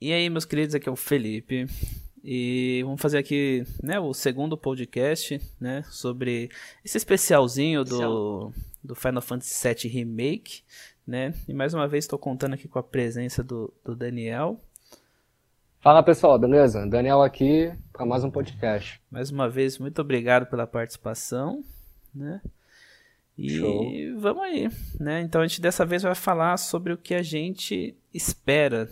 E aí, meus queridos, aqui é o Felipe. E vamos fazer aqui né, o segundo podcast né, sobre esse especialzinho do, do Final Fantasy VII Remake. Né? E mais uma vez estou contando aqui com a presença do, do Daniel. Fala pessoal, beleza? Daniel aqui para mais um podcast. Mais uma vez, muito obrigado pela participação. Né? E Show. vamos aí. Né? Então a gente dessa vez vai falar sobre o que a gente espera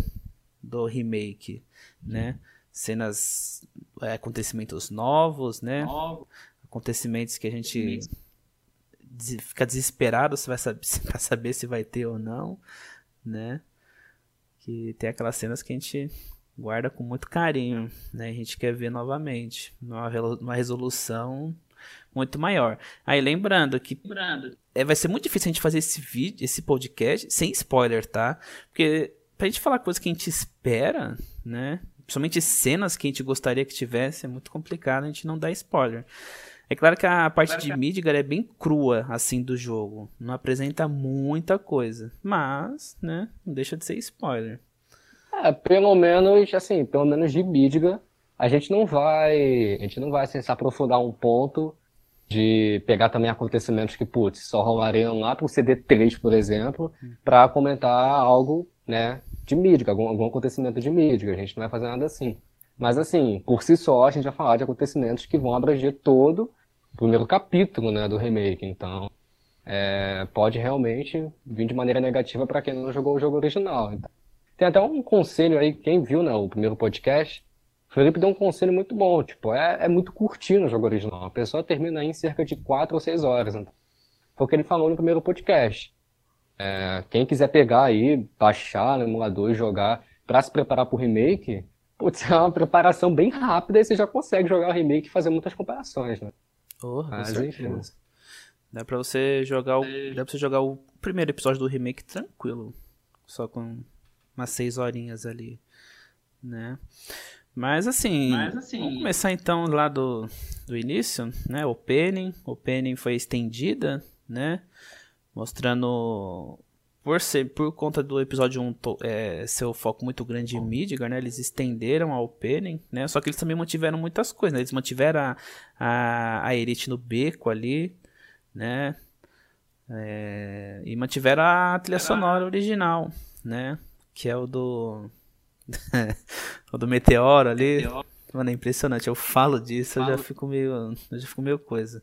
do remake, né? Cenas, é, acontecimentos novos, né? Novo. Acontecimentos que a gente fica desesperado se vai saber, pra saber se vai ter ou não, né? Que tem aquelas cenas que a gente guarda com muito carinho, né? A gente quer ver novamente, numa, numa resolução muito maior. Aí lembrando que lembrando. É, vai ser muito difícil a gente fazer esse vídeo, esse podcast sem spoiler, tá? Porque pra gente falar coisas que a gente espera, né? Principalmente cenas que a gente gostaria que tivesse, é muito complicado a gente não dar spoiler. É claro que a parte claro de que... Midgar é bem crua, assim, do jogo. Não apresenta muita coisa. Mas, né, não deixa de ser spoiler. É, pelo menos, assim, pelo menos de Midgar, a gente não vai. A gente não vai assim, se aprofundar um ponto de pegar também acontecimentos que, putz, só rolariam lá pro CD3, por exemplo, hum. para comentar algo, né, de mídia, algum, algum acontecimento de mídia. A gente não vai fazer nada assim. Mas, assim, por si só, a gente vai falar de acontecimentos que vão abranger todo o primeiro capítulo né, do remake. Então, é, pode realmente vir de maneira negativa para quem não jogou o jogo original. Então, tem até um conselho aí, quem viu né, o primeiro podcast, o Felipe deu um conselho muito bom. Tipo, é, é muito curtinho o jogo original. A pessoa termina aí em cerca de 4 ou 6 horas. Então. Foi o que ele falou no primeiro podcast. É, quem quiser pegar aí, baixar no emulador e jogar para se preparar para o remake, putz, é uma preparação bem rápida e você já consegue jogar o remake e fazer muitas comparações, né? Oh, Mas, enfim. Dá pra você jogar o. Dá pra você jogar o primeiro episódio do remake tranquilo. Só com umas seis horinhas ali. Né? Mas assim, Mas, assim vamos começar então lá do, do início, né? O Opening. O Opening foi estendida, né? Mostrando por ser por conta do episódio 1 é, ser o foco muito grande em Midgar, né? Eles estenderam a opening, né? Só que eles também mantiveram muitas coisas, né? Eles mantiveram a, a, a Erite no beco ali, né? É, e mantiveram a trilha sonora original, né? Que é o do. o do Meteoro ali. Meteoro. Mano, é impressionante. Eu falo disso, falo. eu já fico meio. Eu já fico meio coisa.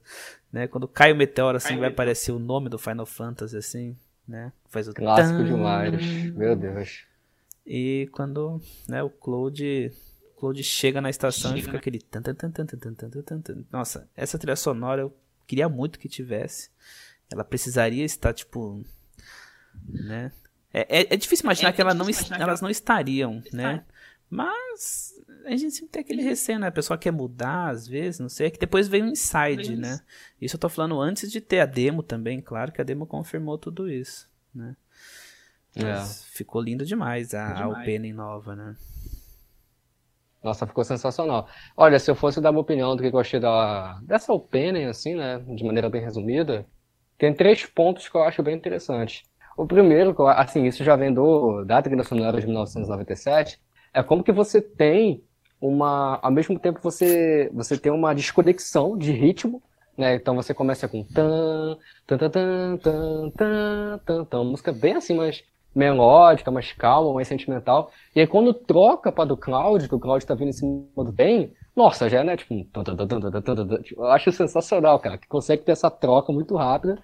Né? Quando cai o meteoro, assim, cai vai aparecer o nome do Final Fantasy, assim, né? Faz o Clássico tan... demais. Meu Deus. E quando né, o Cloud, Cloud chega na estação chega, e fica aquele. Tan, tan, tan, tan, tan, tan, tan, tan. Nossa, essa trilha sonora eu queria muito que tivesse. Ela precisaria estar, tipo. Né? É, é, é difícil imaginar é, que, ela não, elas não estariam, né? Mas a gente sempre tem aquele receio, né? A pessoa quer mudar, às vezes, não sei. É que depois veio um inside, né? Isso eu tô falando antes de ter a demo também, claro que a demo confirmou tudo isso, né? É. ficou lindo demais a, demais. a opening nova, né? Nossa, ficou sensacional. Olha, se eu fosse dar minha opinião do que eu achei da, dessa opening, assim, né? De maneira bem resumida, tem três pontos que eu acho bem interessantes. O primeiro, assim, isso já vem do, da trilha sonora de 1997, é como que você tem uma, ao mesmo tempo você você tem uma desconexão de ritmo, né? Então você começa com tan tan tan tan tan tan tan, tan música bem assim, mais melódica, mais calma, mais sentimental. E aí quando troca para do Cloud, que o Cloud tá vindo em cima do bem, nossa, já é, né, tipo, eu acho sensacional, cara, que consegue ter essa troca muito rápida,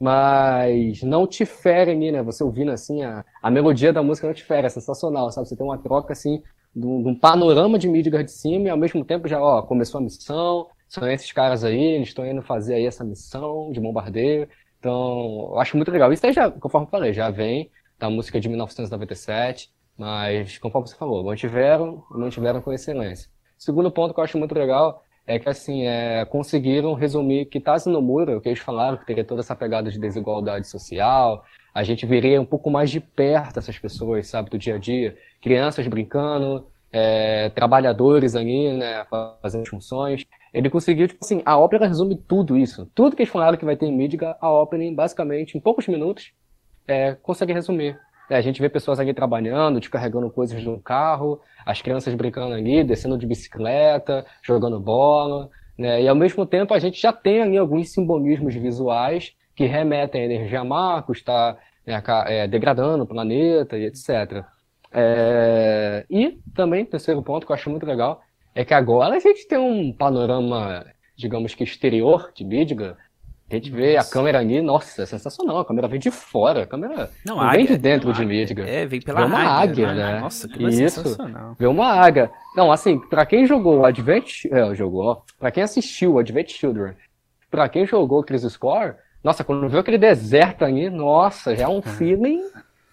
mas não te fere ali, né, você ouvindo assim, a, a melodia da música não te fere, é sensacional, sabe, você tem uma troca assim, de um, panorama de Midgard de cima e ao mesmo tempo já, ó, começou a missão, são esses caras aí, eles estão indo fazer aí essa missão de bombardeio. Então, eu acho muito legal. Isso aí já, conforme eu falei, já vem da música de 1997, mas conforme você falou, mantiveram mantiveram com excelência. Segundo ponto que eu acho muito legal é que, assim, é, conseguiram resumir que Tazi Nomura, o que eles falaram, que teria toda essa pegada de desigualdade social, a gente veria um pouco mais de perto essas pessoas, sabe, do dia a dia, crianças brincando, é, trabalhadores ali, né, fazendo funções. Ele conseguiu, tipo assim, a ópera resume tudo isso. Tudo que eles falaram que vai ter em Midgar, a ópera, basicamente, em poucos minutos, é, consegue resumir. né, a gente vê pessoas ali trabalhando, descarregando coisas no carro, as crianças brincando ali, descendo de bicicleta, jogando bola, né? E ao mesmo tempo a gente já tem ali alguns simbolismos visuais que remetem à energia macro, está né, é, degradando o planeta e etc. É... E também, terceiro ponto que eu acho muito legal, é que agora a gente tem um panorama, digamos que exterior de Midgar, a gente vê nossa. a câmera ali, nossa, é sensacional. A câmera vem de fora, a câmera não, não vem de dentro de Midgar. É, vem pela vê uma águia, águia né? né? Nossa, que Isso, sensacional. Vê uma águia. Não, assim, pra quem jogou Advent... É, jogou, pra quem assistiu Advent Children, pra quem jogou Crisis Score, nossa, quando viu aquele deserto ali, nossa, já é um é. feeling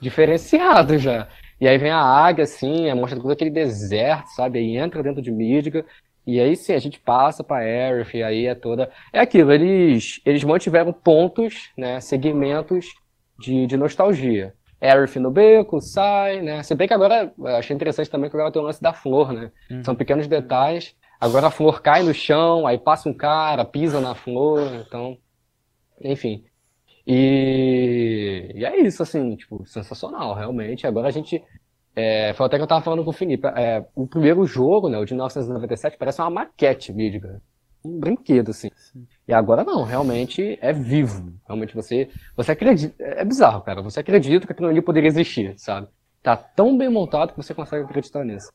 diferenciado já. E aí vem a águia, assim, mostra todo aquele deserto, sabe? Aí entra dentro de Midgar. E aí sim, a gente passa para Aerith, e aí é toda. É aquilo, eles, eles mantiveram pontos, né, segmentos de, de nostalgia. Aerith no beco, sai, né? Se bem que agora, achei interessante também que agora tem o lance da flor, né? Uhum. São pequenos detalhes. Agora a flor cai no chão, aí passa um cara, pisa na flor, então. Enfim. E, e é isso, assim, tipo, sensacional, realmente. Agora a gente é, foi até que eu tava falando com o Felipe. É, o primeiro jogo, né, o de 1997, parece uma maquete, Midgar. Um brinquedo, assim. Sim. E agora não, realmente é vivo. Realmente você, você acredita. É bizarro, cara. Você acredita que aquilo ali poderia existir, sabe? Tá tão bem montado que você consegue acreditar nisso.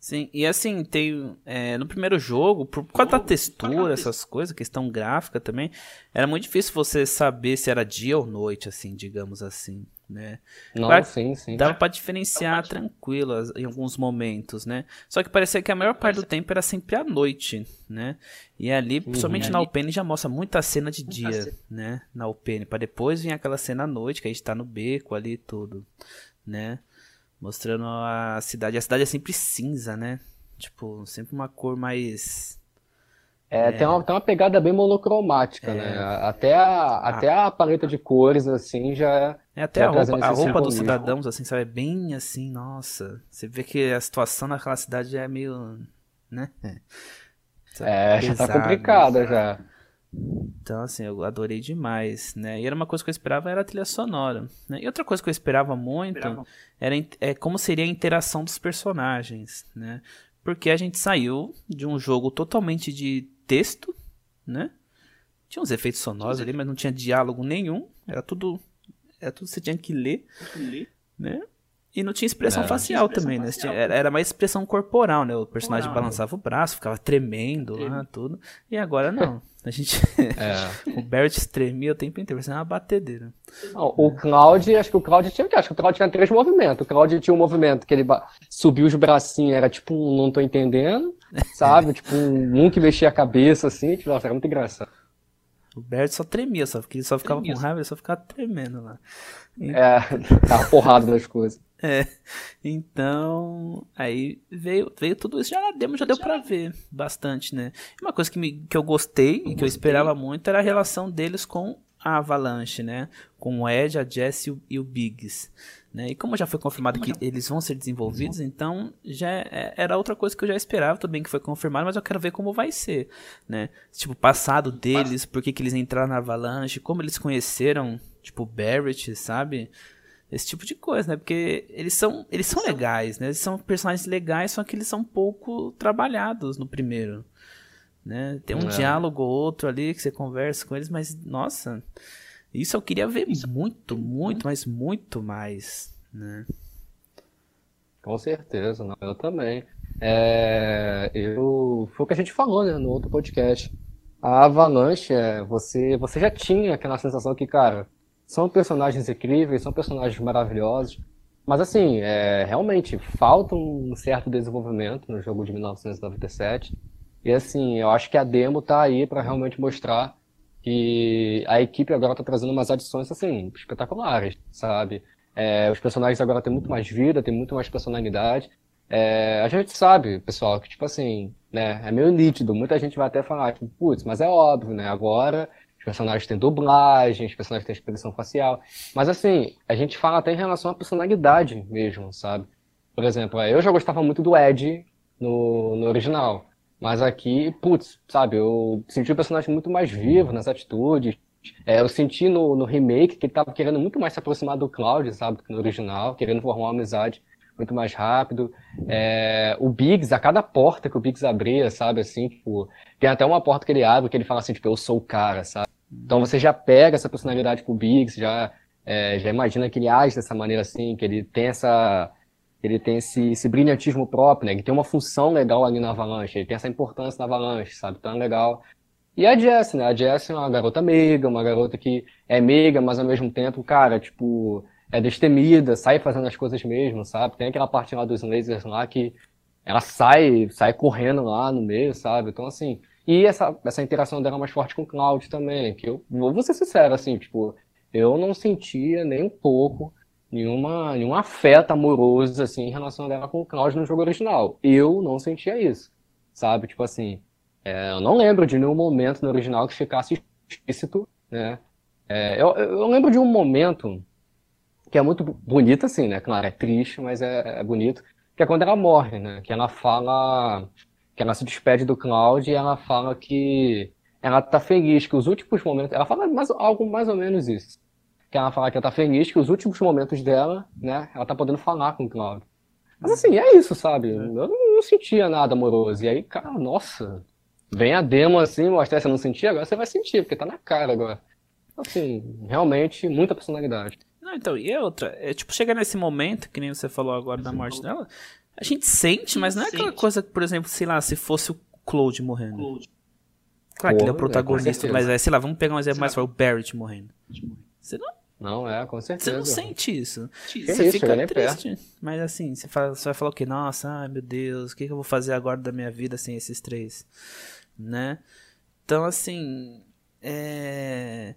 Sim, e assim, tem. É, no primeiro jogo, por causa da textura, essas coisas, questão gráfica também, era muito difícil você saber se era dia ou noite, assim, digamos assim né? Não, claro, sim, sim. Dava para diferenciar tranquilo em alguns momentos, né? Só que parecia que a maior parte do tempo era sempre à noite, né? E ali, uhum, principalmente na UPN, já mostra muita cena de dia, né? Na UPN, para depois vir aquela cena à noite, que a gente tá no beco ali e tudo, né? Mostrando a cidade. A cidade é sempre cinza, né? Tipo, sempre uma cor mais é, é, Tem, uma, tem uma pegada bem monocromática, é. né? Até a, até a paleta de cores, assim, já. É, até a roupa, a roupa dos cidadãos, assim, sabe? É bem assim, nossa. Você vê que a situação naquela cidade é meio. né? É, já tá complicada já. Então, assim, eu adorei demais, né? E era uma coisa que eu esperava era a trilha sonora. Né? E outra coisa que eu esperava muito esperava. era é, como seria a interação dos personagens, né? Porque a gente saiu de um jogo totalmente de texto, né? Tinha uns efeitos sonoros ali, mas não tinha diálogo nenhum. Era tudo. Era tudo que você tinha que ler. Né? E não tinha expressão não, facial expressão também, né? facial. né? Tinha, era mais expressão corporal, né? O personagem balançava o braço, ficava tremendo lá, tudo. E agora não. A gente. É. o Barrett tremia o tempo inteiro, parecia uma batedeira. Não, o Cloud, acho que o Cloud tinha. Acho que o Cloud tinha três movimentos. O Cloud tinha um movimento que ele subiu os bracinhos, era tipo um não tô entendendo, sabe? tipo um, um que mexia a cabeça assim, tipo, nossa, era muito engraçado. O Bert só tremia, só, porque ele só ficava tremia. com raiva, ele só ficava tremendo lá. E... É, tava porrada nas coisas. É, então, aí veio, veio tudo isso, já na demo já deu pra ver bastante, né? Uma coisa que, me, que eu gostei e que eu esperava muito era a relação deles com a Avalanche, né? Com o Ed, a Jess e o, Biggs. Né? E como já foi confirmado que eles vão ser desenvolvidos, então já é, era outra coisa que eu já esperava também que foi confirmado, mas eu quero ver como vai ser, né? Tipo, o passado deles, por que, que eles entraram na Avalanche, como eles conheceram, tipo, Barrett, sabe? Esse tipo de coisa, né? Porque eles são, eles são legais, né? Eles são personagens legais, só que eles são pouco trabalhados no primeiro, né? Tem um é. diálogo ou outro ali que você conversa com eles, mas nossa, isso eu queria ver muito, muito, mas muito mais, né? Com certeza, não, eu também. É, eu, foi o que a gente falou né, no outro podcast. A Avalanche, é, você, você já tinha aquela sensação que, cara, são personagens incríveis, são personagens maravilhosos, mas assim, é, realmente falta um certo desenvolvimento no jogo de 1997. E assim, eu acho que a demo tá aí para realmente mostrar que a equipe agora está trazendo umas adições assim, espetaculares, sabe? É, os personagens agora têm muito mais vida, têm muito mais personalidade. É, a gente sabe, pessoal, que tipo assim, né, é meio nítido. Muita gente vai até falar, tipo, putz, mas é óbvio, né? Agora os personagens têm dublagem, os personagens têm expressão facial. Mas assim, a gente fala até em relação à personalidade mesmo, sabe? Por exemplo, eu já gostava muito do Ed no, no original. Mas aqui, putz, sabe, eu senti o personagem muito mais vivo nas atitudes, É, eu senti no, no remake que ele tava querendo muito mais se aproximar do Cloud, sabe, do que no original, querendo formar uma amizade muito mais rápido. É, o Biggs, a cada porta que o Biggs abria, sabe, assim, tipo, tem até uma porta que ele abre que ele fala assim, tipo, eu sou o cara, sabe? Então você já pega essa personalidade com o Biggs, já, é, já imagina que ele age dessa maneira assim, que ele tem essa, ele tem esse, esse brilhantismo próprio, né? Ele tem uma função legal ali na Avalanche, ele tem essa importância na Avalanche, sabe? Então é legal. E a Jess, né? A Jess é uma garota meiga, uma garota que é meiga, mas ao mesmo tempo, cara, tipo, é destemida, sai fazendo as coisas mesmo, sabe? Tem aquela parte lá dos lasers lá que ela sai, sai correndo lá no meio, sabe? Então, assim, e essa, essa interação dela é mais forte com o Cloud também, que eu vou ser sincero, assim, tipo, eu não sentia nem um pouco nenhuma, nenhum afeto amoroso, assim, em relação dela com o Cloud no jogo original. Eu não sentia isso, sabe? Tipo assim, é, eu não lembro de nenhum momento no original que ficasse explícito, né? É, eu, eu lembro de um momento que é muito bonito, assim, né? Claro, é triste, mas é, é, bonito. Que é quando ela morre, né? Que ela fala. Que ela se despede do Cloud e ela fala que ela tá feliz, que os últimos momentos. Ela fala mais, algo mais ou menos isso. Que ela fala que ela tá feliz, que os últimos momentos dela, né? Ela tá podendo falar com o Cloud. Mas assim, é isso, sabe? Eu não, não sentia nada amoroso. E aí, cara, nossa. Vem a demo assim, mostrar você não sentia, agora você vai sentir, porque tá na cara agora. Assim, realmente, muita personalidade. Não, então, e é outra, é tipo, chegar nesse momento, que nem você falou agora da morte dela, a gente sente, mas não é aquela coisa, por exemplo, sei lá, se fosse o Claude morrendo. Claro que ele é o protagonista, é, mas é, sei lá, vamos pegar um exemplo mais forte, o Barrett morrendo. Você não. Não, é, com certeza. Você não sente isso. Que você isso, fica triste. Perto. Mas assim, você, fala, você vai falar o quê? Nossa, ai meu Deus, o que, que eu vou fazer agora da minha vida sem esses três? Né? Então, assim. É.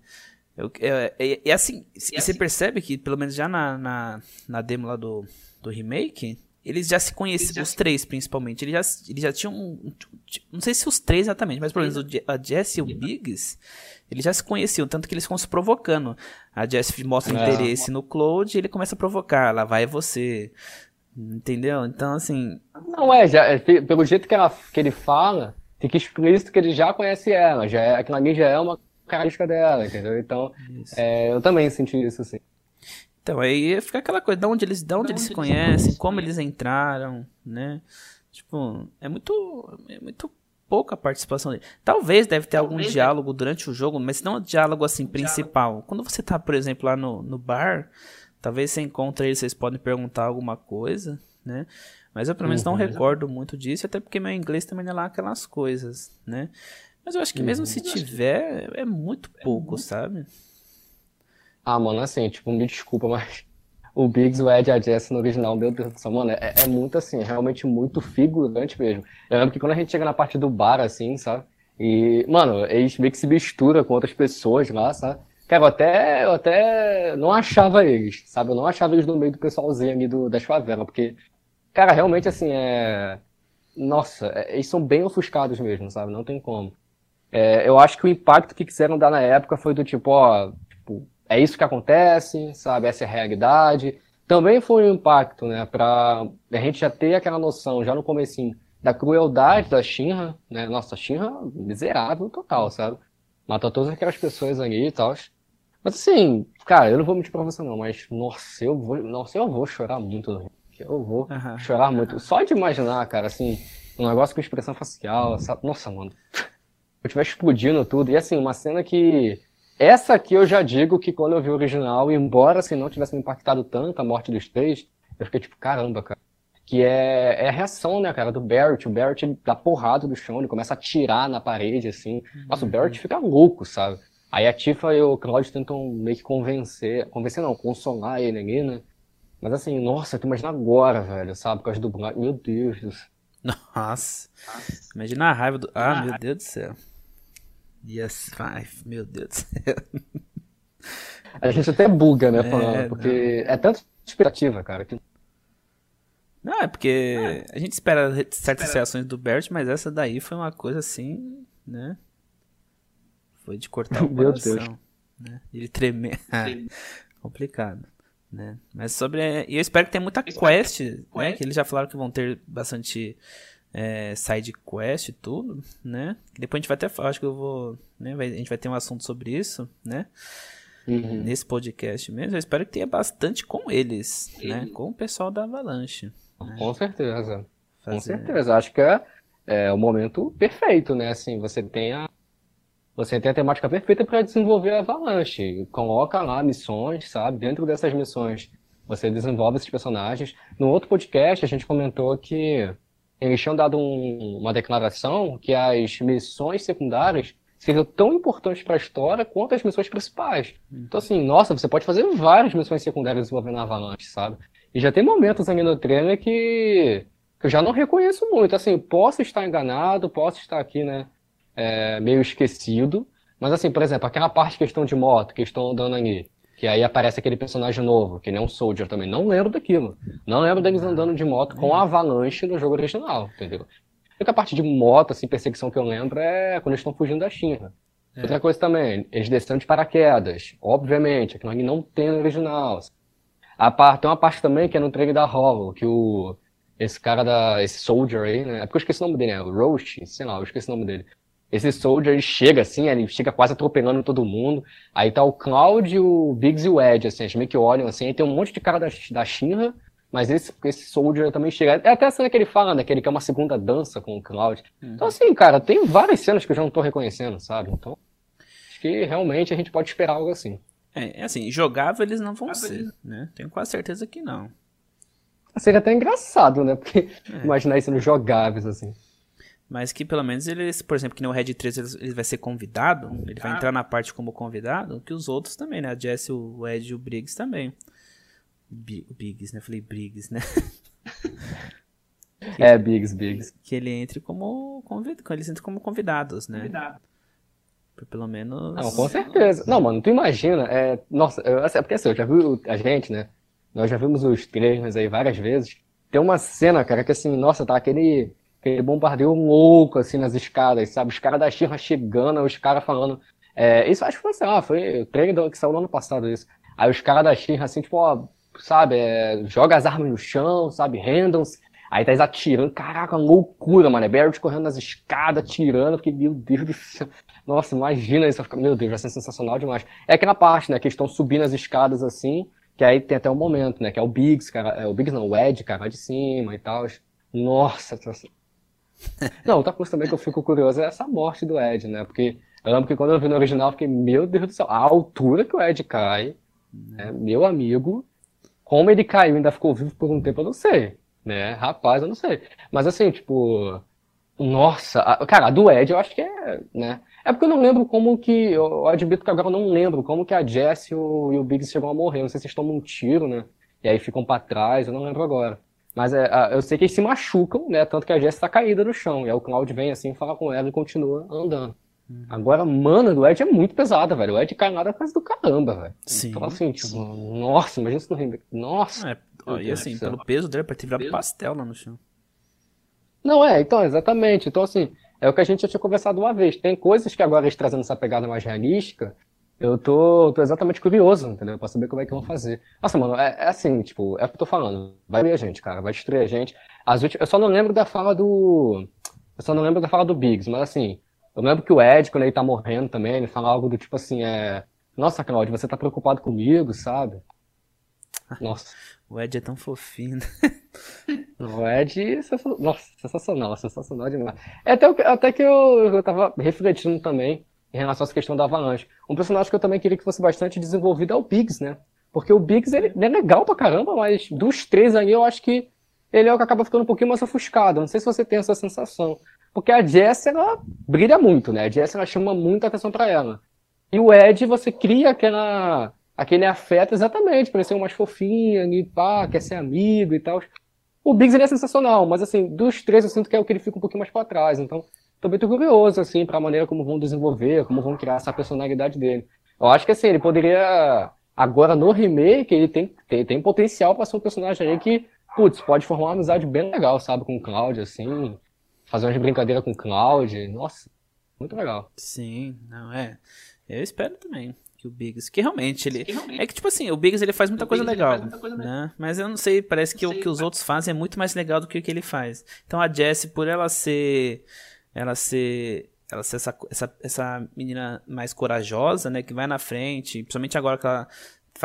É, é, é, assim, e você assim, percebe que, pelo menos já na, na, na demo lá do, do remake, eles já se conheciam, os três principalmente. Eles já, eles já tinham. Um, não sei se os três exatamente, mas pelo menos a Jess e o Biggs, eles já se conheciam, tanto que eles ficam se provocando. A Jess mostra é. interesse no Claude e ele começa a provocar. Lá vai você. Entendeu? Então, assim. Não, é, já, é, pelo jeito que, ela, que ele fala, fica explícito que ele já conhece ela. Já é, aquilo ali já é uma característica dela, entendeu? Então, é, eu também senti isso, assim. Então, aí fica aquela coisa, de onde eles, de onde de eles se conhecem, como eles entraram, né? Tipo, é muito, é muito pouca participação dele. Talvez deve ter Talvez algum é. diálogo durante o jogo, mas não um diálogo assim principal. Diálogo. Quando você tá, por exemplo, lá no, no bar, talvez você encontre eles, vocês podem perguntar alguma coisa, né? Mas eu pelo menos uhum. não recordo muito disso, até porque meu inglês também não é lá aquelas coisas, né? Mas eu acho que mesmo uhum. se tiver, é muito pouco, sabe? Ah, mano, assim, tipo, me desculpa, mas o Biggs, o Ed e a Jess no original, meu Deus do céu, mano, é, é, muito assim, realmente muito figurante mesmo. Eu lembro que quando a gente chega na parte do bar, assim, sabe? E, mano, eles meio que se mistura com outras pessoas lá, sabe? Cara, eu até, eu até não achava eles, sabe? Eu não achava eles no meio do pessoalzinho ali do, das favelas, porque, cara, realmente, assim, é... Nossa, é, eles são bem ofuscados mesmo, sabe? Não tem como. É, eu acho que o impacto que quiseram dar na época foi do tipo, ó, tipo, é isso que acontece, sabe? Essa é a realidade. Também foi um impacto, né, pra a gente já ter aquela noção, já no comecinho, da crueldade da Shinra, né? Nossa, Shinra miserável total, sabe? Matou todas aquelas pessoas ali e tal. Mas assim, cara, eu não vou mentir pra você não, mas nossa, eu vou, nossa, eu vou chorar muito Eu vou uhum. chorar muito. Só de imaginar, cara, assim, um negócio com expressão facial, sabe? Nossa, mano eu estiver explodindo tudo. E assim, uma cena que. Essa aqui eu já digo que quando eu vi o original, embora assim, não tivesse me impactado tanto a morte dos três, eu fiquei tipo, caramba, cara. Que é, é a reação, né, cara, do Barrett. O Barrett ele dá porrada do chão, ele começa a atirar na parede, assim. Nossa, o uhum. Barrett fica louco, sabe? Aí a Tifa e o Claude tentam meio que convencer, convencer não, consolar ele ali, né? Mas assim, nossa, tu imagina agora, velho, sabe? Por causa do Meu Deus do céu. Nossa. Imagina a raiva do. Ah, meu Deus do céu. Yes, five, meu Deus do céu. A gente até buga, né, é, falando, porque não. é tanto expectativa, cara. Que... Não, é porque a gente espera certas espera. reações do Bert, mas essa daí foi uma coisa assim, né? Foi de cortar o Meu coração. Deus. Né? Ele tremer. complicado. Né? Mas sobre. E eu espero que tenha muita quest, né? Que eles já falaram que vão ter bastante é, side quest e tudo, né? Depois a gente vai até falar, acho que eu vou, né? Vai, a gente vai ter um assunto sobre isso, né? Uhum. Nesse podcast mesmo. Eu espero que tenha bastante com eles, né? Com o pessoal da Avalanche. Né? Com certeza. Fazer... Com certeza. Acho que é, é o momento perfeito, né? Assim, você tem a você tem a temática perfeita para desenvolver a Avalanche. Coloca lá missões, sabe? Dentro dessas missões, você desenvolve esses personagens. No outro podcast, a gente comentou que eles tinham dado um, uma declaração que as missões secundárias seriam tão importantes para a história quanto as missões principais. Então, assim, nossa, você pode fazer várias missões secundárias desenvolvendo a Avalanche, sabe? E já tem momentos ali no trailer que, que eu já não reconheço muito. Assim, posso estar enganado, posso estar aqui, né, é, meio esquecido. Mas, assim, por exemplo, aquela parte questão de moto que estão andando ali. Que aí aparece aquele personagem novo, que nem um Soldier também. Não lembro daquilo. Não lembro deles andando de moto com a Avalanche no jogo original, entendeu? A única parte de moto, assim, perseguição que eu lembro é quando eles estão fugindo da China. É. Outra coisa também, eles descendo de paraquedas. Obviamente, aquilo ali não tem no original. A parte, tem uma parte também que é no trailer da Hollow, que o esse cara da. esse soldier aí, né? É porque eu esqueci o nome dele, né? O Roach, sei lá, eu esqueci o nome dele. Esse Soldier, ele chega assim, ele chega quase atropelando todo mundo. Aí tá o Cloud, o Biggs e o Ed, assim, eles meio que olham assim, aí tem um monte de cara da, da Shinra, mas esse, esse Soldier também chega. É até a cena que ele fala, né? Que ele quer uma segunda dança com o Cloud. Uhum. Então, assim, cara, tem várias cenas que eu já não tô reconhecendo, sabe? Então, acho que realmente a gente pode esperar algo assim. É, é assim, jogável eles não vão ser, né? Tenho quase certeza que não. Seria até engraçado, né? Porque é. imaginar isso nos jogáveis, assim. Mas que pelo menos eles, por exemplo, que no Red 3 ele, vai ser convidado, ele vai entrar na parte como convidado, que os outros também, né? A Jess, o Ed e o Briggs também. B o Biggs, né? Eu falei Briggs, né? que, é, Biggs, Biggs. Que ele entre como convidado, eles entram como convidados, né? Convidado. Pelo menos. Não, com certeza. Não, mano, tu imagina. É, nossa, eu, assim, é porque assim, eu já vi a gente, né? Nós já vimos os trailers aí várias vezes. Tem uma cena, cara, que assim, nossa, tá aquele aquele bombardeio louco, assim, nas escadas, sabe? Os caras da Xirra chegando, os caras falando. É, isso acho que foi, sei lá, foi o trailer que saiu no ano passado isso. Aí os caras da Xirra, assim, tipo, ó, sabe, é, joga as armas no chão, sabe, rendam-se. Aí tá eles atirando, caraca, loucura, mano. É Barrett correndo nas escadas, atirando, porque, meu Deus do céu. Nossa, imagina isso, meu Deus, vai ser sensacional demais. É aquela parte, né, que estão subindo as escadas assim, que aí tem até um momento, né, que é o Biggs, cara, é o Biggs não, o Ed, cara, de cima e tal. Nossa, não, outra coisa também que eu fico curioso é essa morte do Ed, né? Porque eu lembro que quando eu vi no original, eu fiquei, meu Deus do céu, a altura que o Ed cai, né? meu amigo, como ele caiu e ainda ficou vivo por um tempo, eu não sei, né? Rapaz, eu não sei. Mas assim, tipo, nossa, a, cara, a do Ed eu acho que é, né? É porque eu não lembro como que, eu admito que agora eu não lembro como que a Jess e o, e o Biggs chegam a morrer. Não sei se eles tomam um tiro, né? E aí ficam para trás, eu não lembro agora. Mas é, eu sei que eles se machucam, né? Tanto que a Jess tá caída no chão. E aí o Cloud vem assim, fala com ela e continua andando. Uhum. Agora, mano, do Ed é muito pesada, velho. O Ed cai nada quase do caramba, velho. Sim. Então, assim, tipo, nossa, imagina se não rende. Nossa. É, ó, e assim, pelo peso dele, pra ter virado pastel lá no chão. Não, é, então, exatamente. Então, assim, é o que a gente já tinha conversado uma vez. Tem coisas que agora eles trazendo essa pegada mais realística eu tô, tô exatamente curioso, entendeu? Pra saber como é que vão fazer. Nossa, mano, é, é assim, tipo, é o que eu tô falando. Vai destruir a gente, cara, vai destruir a gente. As últimas, eu só não lembro da fala do. Eu só não lembro da fala do Biggs, mas assim, eu lembro que o Ed, quando ele tá morrendo também, ele fala algo do tipo assim, é. Nossa, Claudio, você tá preocupado comigo, sabe? Nossa. o Ed é tão fofinho. Né? o Ed, nossa, sensacional, sensacional demais. É até, até que eu, eu tava refletindo também em relação a essa questão da Avalanche. Um personagem que eu também queria que fosse bastante desenvolvido é o Biggs, né? Porque o Biggs, ele, ele é legal pra caramba, mas dos três aí eu acho que ele é o que acaba ficando um pouquinho mais ofuscado. Não sei se você tem essa sensação. Porque a Jess, ela brilha muito, né? A Jess, ela chama muita atenção para ela. E o Ed, você cria aquela, aquele afeto exatamente, para ser mais fofinho, e pá, quer ser amigo e tal. O Biggs, ele é sensacional, mas assim, dos três eu sinto que é o que ele fica um pouquinho mais para trás. Então, tô muito curioso, assim, pra maneira como vão desenvolver, como vão criar essa personalidade dele. Eu acho que, assim, ele poderia, agora no remake, ele tem, tem, tem potencial para ser um personagem aí que, putz, pode formar uma amizade bem legal, sabe, com o Cloud, assim, fazer umas brincadeiras com o Cloud, nossa, muito legal. Sim, não, é, eu espero também. que o Biggs. Que realmente ele. É que, tipo assim, o Biggs ele faz muita coisa legal. Muita coisa né? Mas eu não sei, parece que o que os outros fazem é muito mais legal do que o que ele faz. Então a Jessie, por ela ser. Ela ser. Ela ser essa, essa, essa menina mais corajosa, né? Que vai na frente. Principalmente agora que ela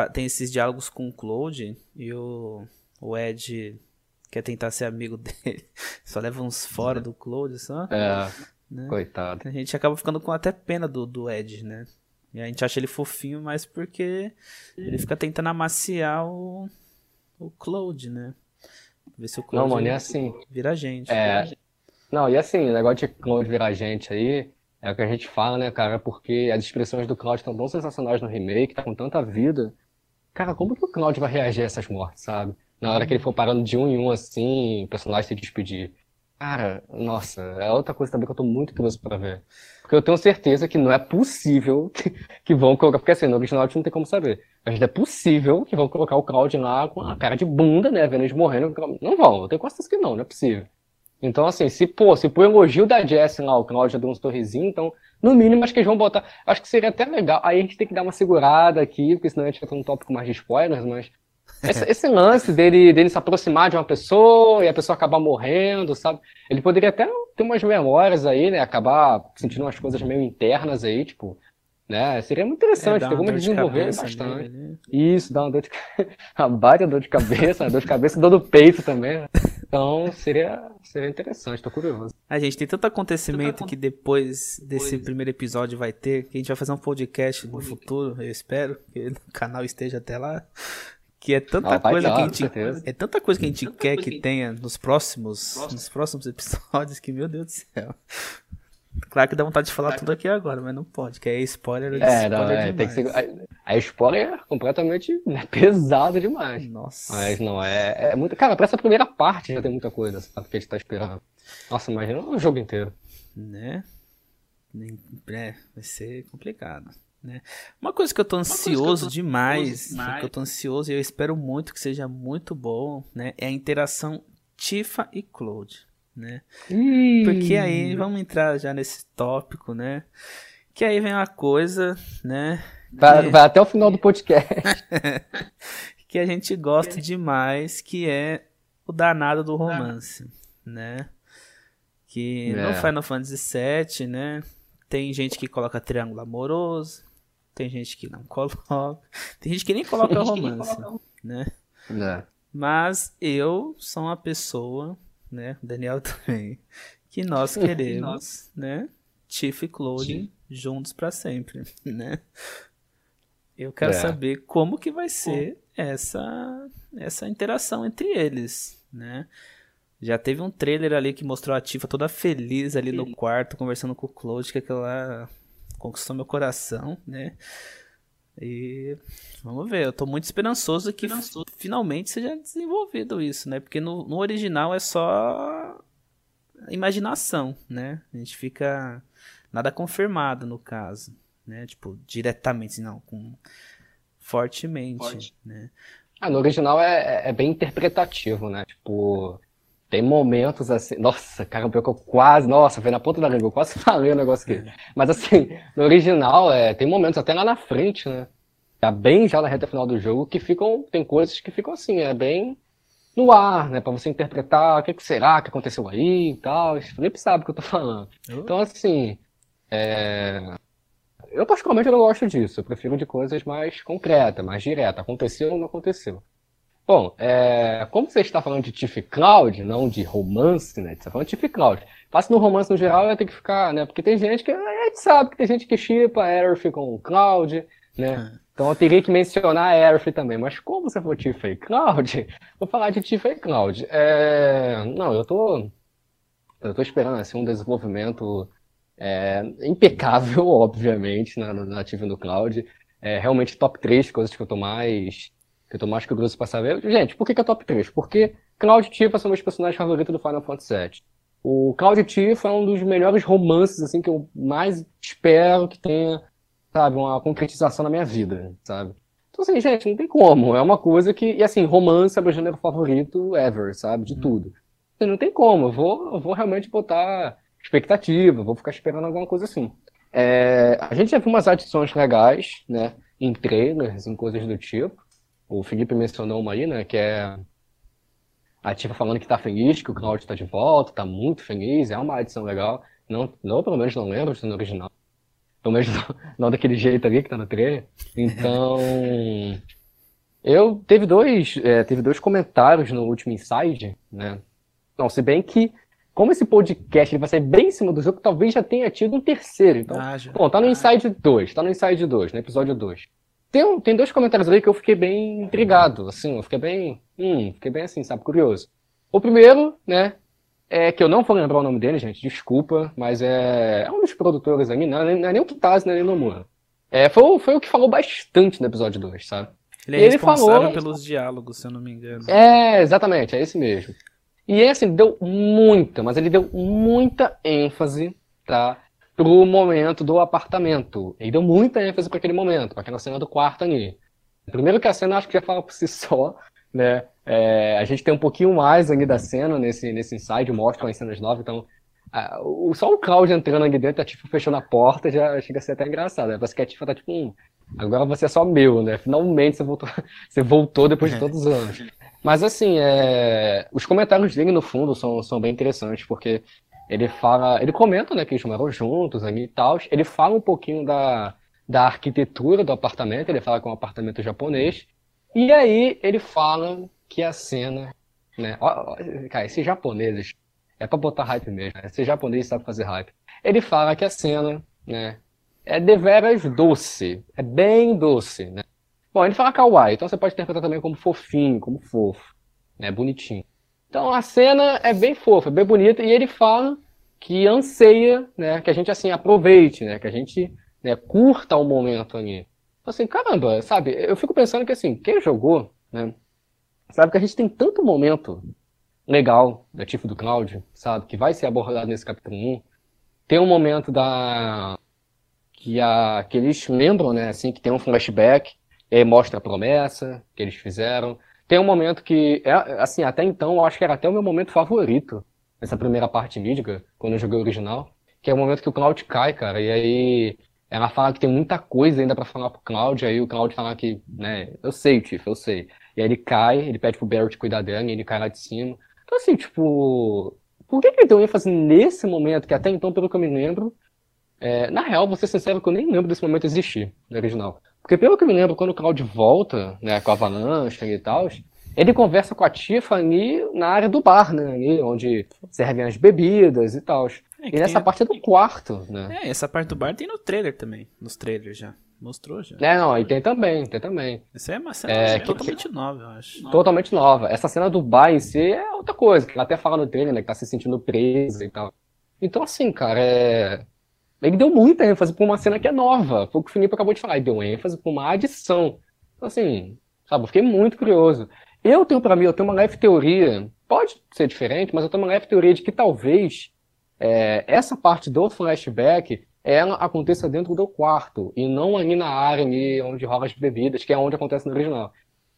tem esses diálogos com o Claude e o, o Ed quer tentar ser amigo dele. Só leva uns fora do Claude só. É. Né? Coitado. A gente acaba ficando com até pena do, do Ed, né? E a gente acha ele fofinho, mas porque ele fica tentando amaciar o, o Claude, né? Ver se o Claude Não, mano, é assim. vira gente. É. Não, e assim, o negócio de Claude virar gente aí é o que a gente fala, né, cara? Porque as expressões do Claude estão tão sensacionais no remake, tá com tanta vida. Cara, como que o Claude vai reagir a essas mortes, sabe? Na hora que ele for parando de um em um assim, o personagem se despedir. Cara, nossa, é outra coisa também que eu tô muito curioso pra ver. Porque eu tenho certeza que não é possível que, que vão colocar, porque assim, no original a gente não tem como saber. Mas é possível que vão colocar o Cloud lá com a cara de bunda, né, vendo eles morrendo. Não vão, eu tenho quase que não, não é possível. Então, assim, se, pô, se elogio da Jess lá, o Cloud já deu uns torrezinhos, então, no mínimo, acho que eles vão botar. Acho que seria até legal. Aí a gente tem que dar uma segurada aqui, porque senão a gente entra num tópico mais de spoilers, mas esse, esse, lance dele, dele se aproximar de uma pessoa e a pessoa acabar morrendo, sabe? Ele poderia até ter umas memórias aí, né? Acabar sentindo umas coisas meio internas aí, tipo, né? Seria muito interessante, é, tem como desenvolver de bastante. Né? Isso, dá uma dor de a baita dor de cabeça, dor de cabeça e dor do peito também. Né? Então seria, seria interessante, tô curioso. A gente tem tanto acontecimento tanto... que depois desse depois... primeiro episódio vai ter, que a gente vai fazer um podcast no futuro, eu espero que o canal esteja até lá. Que é tanta ah, coisa que a gente é tanta coisa que a gente quer que, que tenha nos próximos, próximo. nos próximos episódios que meu Deus do céu. Claro que dá vontade de falar claro. tudo aqui agora, mas não pode, que é spoiler. É, spoiler não, é, tem que ser, a, a spoiler é completamente né, pesada demais. Nossa. Mas não, é, é muito. Cara, pra essa primeira parte já tem muita coisa, sabe, que a gente tá esperando. Nossa, imagina o jogo inteiro. Né? É, vai ser complicado. Né? Uma coisa que eu tô ansioso eu tô demais, demais. que eu tô ansioso e eu espero muito que seja muito bom, né? É a interação Tifa e Claude, né? Porque aí vamos entrar já nesse tópico, né? Que aí vem uma coisa, né? Vai, que... vai até o final do podcast. que a gente gosta demais, que é o danado do romance, né? Que é. no Final Fantasy VII, né? Tem gente que coloca triângulo amoroso, tem gente que não coloca. Tem gente que nem coloca romance, né? É. Mas eu sou uma pessoa, né? O Daniel também, que nós queremos, né? Tiff e Claude juntos para sempre, né? Eu quero é. saber como que vai ser essa essa interação entre eles, né? Já teve um trailer ali que mostrou a Tifa toda feliz ali no quarto conversando com o Claude, que aquela conquistou meu coração, né? E vamos ver, eu tô muito esperançoso que esperançoso. finalmente seja desenvolvido isso, né? Porque no, no original é só imaginação, né? A gente fica nada confirmado no caso, né? Tipo, diretamente, não, com fortemente, Forte. né? Ah, no original é, é bem interpretativo, né? Tipo, tem momentos assim. Nossa, cara, pior que eu quase. Nossa, foi na ponta da língua, eu quase falei o negócio aqui. Mas assim, no original, é, tem momentos até lá na frente, né? Já bem já na reta final do jogo, que ficam. Tem coisas que ficam assim, é bem no ar, né? Pra você interpretar o que, que será que aconteceu aí e tal. O Felipe sabe o que eu tô falando. Então, assim. É... Eu, particularmente, não gosto disso. Eu prefiro de coisas mais concretas, mais diretas. Aconteceu ou não aconteceu. Bom, é, como você está falando de Tiff Cloud, não de romance, né? Você está falando de Tiff Cloud. Passa no romance no geral, vai ter que ficar, né? Porque tem gente que. A gente sabe que tem gente que chipa Aerith com Cloud, né? É. Então eu teria que mencionar a Aerith também. Mas como você for Tiff e Cloud, vou falar de Tiff e Cloud. É, não, eu tô. Eu tô esperando assim, um desenvolvimento é, impecável, obviamente, na, na Tiff do Cloud. É realmente top 3 coisas que eu tô mais que eu tô mais curioso pra saber. Gente, por que, que é top 3? Porque Cloud Tifa são meus personagens favoritos do Final Fantasy VII. O Cloud Tifa é um dos melhores romances, assim, que eu mais espero que tenha, sabe, uma concretização na minha vida, sabe? Então, assim, gente, não tem como. É uma coisa que, e assim, romance é meu gênero favorito ever, sabe? De hum. tudo. Assim, não tem como. Eu vou, eu vou realmente botar expectativa, vou ficar esperando alguma coisa assim. É, a gente já viu umas adições legais, né? em trailers, em coisas do tipo. O Felipe mencionou uma aí, né, que é a Tifa falando que tá feliz, que o Cloud tá de volta, tá muito feliz, é uma edição legal. Não, não pelo menos não lembro do original. Pelo menos não, não, daquele jeito ali que tá no trailer. Então. eu teve dois, é, teve dois comentários no último Inside, né? Não, se bem que como esse podcast ele vai sair bem em cima do jogo, talvez já tenha tido um terceiro. Então, ah, bom, tá no Inside 2, tá no Inside 2, no episódio 2. Tem, tem dois comentários ali que eu fiquei bem intrigado, assim, eu fiquei bem, hum, fiquei bem assim, sabe, curioso. O primeiro, né, é que eu não vou lembrar o nome dele, gente, desculpa, mas é, é um dos produtores ali, não, é não é nem o Kitase, nem o Nomura. É, foi, foi o que falou bastante no episódio 2, sabe? Ele é ele responsável falou... pelos diálogos, se eu não me engano. É, exatamente, é esse mesmo. E assim, deu muita, mas ele deu muita ênfase, tá? Pro momento do apartamento. Ele deu muita ênfase para aquele momento, para aquela cena do quarto ali. Primeiro que a cena acho que já fala por si só, né? É, a gente tem um pouquinho mais ali da cena nesse, nesse inside, mostra as cenas novas, então a, só o Cláudio entrando ali dentro, a Tifa fechando a porta, já chega a ser até engraçado. Né? Parece que a Tifa tá tipo, hum, agora você é só meu, né? Finalmente você voltou, você voltou depois de todos os anos. Mas assim, é... os comentários dele no fundo são, são bem interessantes, porque ele fala, ele comenta, né, que eles moram juntos ali e tal. Ele fala um pouquinho da, da arquitetura do apartamento, ele fala que é um apartamento japonês. E aí ele fala que a cena, né, ó, ó, cara, esses japoneses, é pra botar hype mesmo, né? Esse japonês sabe fazer hype. Ele fala que a cena, né, é deveras doce, é bem doce, né? Bom, ele fala kawaii, então você pode interpretar também como fofinho, como fofo, né? Bonitinho. Então a cena é bem fofa, bem bonita, e ele fala que anseia, né? Que a gente assim aproveite, né? Que a gente né, curta o momento ali. Então, assim, caramba, sabe? Eu fico pensando que assim, quem jogou, né? Sabe que a gente tem tanto momento legal da Tifo do Cláudio, sabe? Que vai ser abordado nesse capítulo 1. Tem um momento da que, a, que eles lembram, né, assim, que tem um flashback e mostra a promessa que eles fizeram. Tem um momento que, é, assim, até então, eu acho que era até o meu momento favorito nessa primeira parte mídica, quando eu joguei o original, que é o momento que o Cloud cai, cara, e aí ela fala que tem muita coisa ainda para falar pro Cloud, aí o Cloud fala que, né, eu sei, Tiff, eu sei. E aí ele cai, ele pede pro Barrett cuidar dela, e ele cai lá de cima. Então, assim, tipo, por que, que ele deu ênfase nesse momento, que até então, pelo que eu me lembro, é, na real, vou ser sincero que eu nem lembro desse momento existir no original. Porque pelo que eu me lembro, quando o Cloud volta, né, com a Avalanche e tal, ele conversa com a Tiffany na área do bar, né, ali, onde servem as bebidas e tal. É, e nessa tem... parte é do quarto, né. É, essa parte do bar tem no trailer também, nos trailers já. Mostrou já. É, não, e tem também, tem também. Essa é uma cena é, totalmente que... nova, eu acho. Totalmente nova. Essa cena do bar em si é outra coisa, que ela até fala no trailer, né, que tá se sentindo presa e tal. Então, assim, cara, é ele deu muita ênfase pra uma cena que é nova. Foi o que o Felipe acabou de falar. Ele deu ênfase pra uma adição. Então, assim, sabe, eu fiquei muito curioso. Eu tenho para mim, eu tenho uma leve teoria, pode ser diferente, mas eu tenho uma leve teoria de que talvez é, essa parte do flashback ela aconteça dentro do quarto e não ali na área ali onde rola as bebidas, que é onde acontece no original.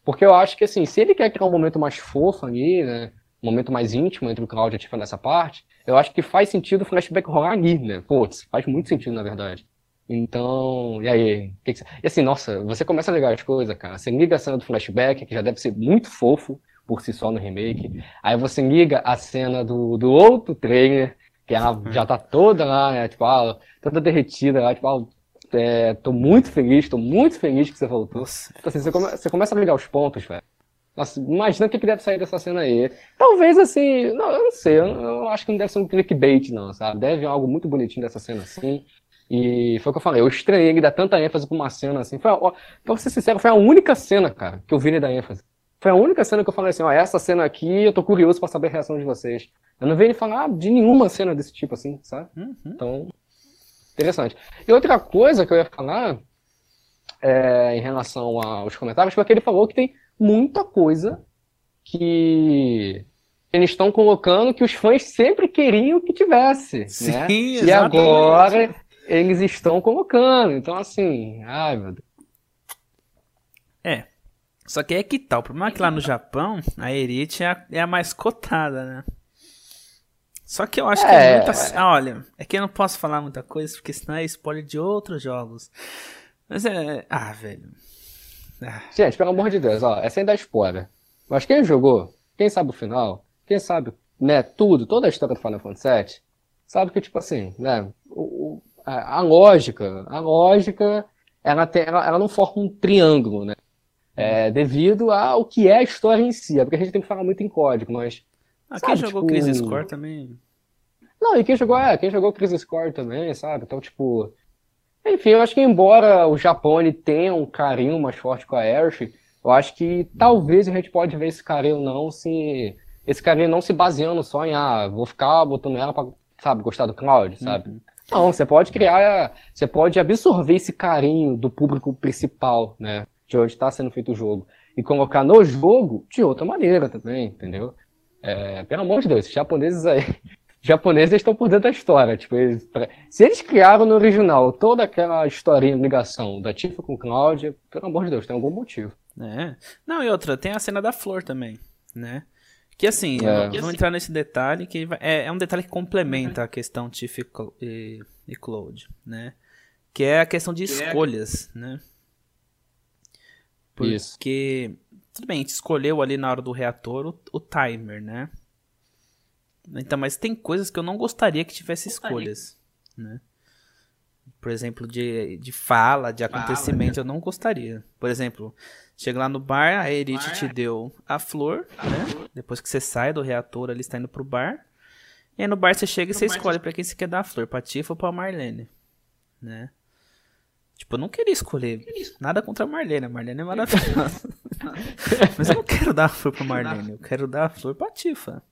Porque eu acho que assim, se ele quer criar um momento mais fofo ali, né, um momento mais íntimo entre o Cláudio e a Tifa nessa parte, eu acho que faz sentido o flashback rolar ali, né? Putz, faz muito sentido, na verdade. Então, e aí? Que que... E assim, nossa, você começa a ligar as coisas, cara. Você liga a cena do flashback, que já deve ser muito fofo por si só no remake. Aí você liga a cena do, do outro trailer, que ela já tá toda lá, né? Tipo, ah, toda derretida lá, tipo, ah, é, tô muito feliz, tô muito feliz que você voltou. Então, assim, você, come, você começa a ligar os pontos, velho. Nossa, imagina o que, que deve sair dessa cena aí. Talvez assim, não, eu não sei, eu, eu, acho que não deve ser um clickbait, não, sabe? Deve algo muito bonitinho dessa cena assim. E foi o que eu falei, eu estranhei ele dar tanta ênfase pra uma cena assim. Foi, ó, pra ser sincero, foi a única cena, cara, que eu vi ele dar ênfase. Foi a única cena que eu falei assim, ó, essa cena aqui eu tô curioso pra saber a reação de vocês. Eu não vi ele falar de nenhuma cena desse tipo assim, sabe? Uhum. Então, interessante. E outra coisa que eu ia falar é, em relação aos comentários foi que ele falou que tem muita coisa que eles estão colocando que os fãs sempre queriam que tivesse, Sim, né? Exatamente. E agora eles estão colocando. Então, assim, ai meu Deus. É. Só que é que tal? O problema é que lá no Japão, a Elite é a, é a mais cotada, né? Só que eu acho é, que é muita. Ah, olha, é que eu não posso falar muita coisa, porque senão é spoiler de outros jogos. Mas é. Ah, velho. Ah. Gente, pelo amor de Deus, ó, é sem dar spoiler. Mas quem jogou, quem sabe o final, quem sabe, né, tudo, toda a história do Final Fantasy VII, sabe que, tipo assim, né, o, a, a, lógica, a lógica, ela, tem, ela, ela não forma um triângulo, né? É, devido ao que é a história em si. É porque a gente tem que falar muito em código, mas. Ah, sabe, quem jogou tipo... Crisis Core também. Não, e quem jogou, é, quem jogou Crisis Core também, sabe? Então, tipo. Enfim, eu acho que embora o Japão ele tenha um carinho mais forte com a Airsh, eu acho que talvez a gente pode ver esse carinho não se. Esse carinho não se baseando só em, ah, vou ficar botando ela pra, sabe, gostar do Cloud, sabe? Uhum. Não, você pode criar, você pode absorver esse carinho do público principal, né? De onde está sendo feito o jogo. E colocar no jogo de outra maneira também, entendeu? É, pelo amor de Deus, esses japoneses aí, japoneses estão por dentro da história. Tipo, eles, se eles criaram no original toda aquela historinha, ligação da Tifa com Cláudia, pelo amor de Deus, tem algum motivo. É. Não, e outra, tem a cena da flor também, né? Que assim, é. vamos assim, entrar nesse detalhe, que é, é um detalhe que complementa a questão Tifa e, e Cloud, né? Que é a questão de escolhas, né? Porque, Isso. tudo bem, a gente escolheu ali na hora do reator o, o timer, né? Então, mas tem coisas que eu não gostaria que tivesse escolhas, né? Por exemplo, de, de fala, de acontecimento, fala, né? eu não gostaria. Por exemplo, chega lá no bar, a Erite te deu a flor, né? Depois que você sai do reator, ali está indo pro bar. E aí no bar você chega e você escolhe para quem você quer dar a flor, pra Tifa ou pra Marlene, né? Tipo, eu não queria escolher nada contra a Marlene. A Marlene é maravilhosa. Mas eu não quero dar a flor pra Marlene. Eu quero dar a flor pra Tifa.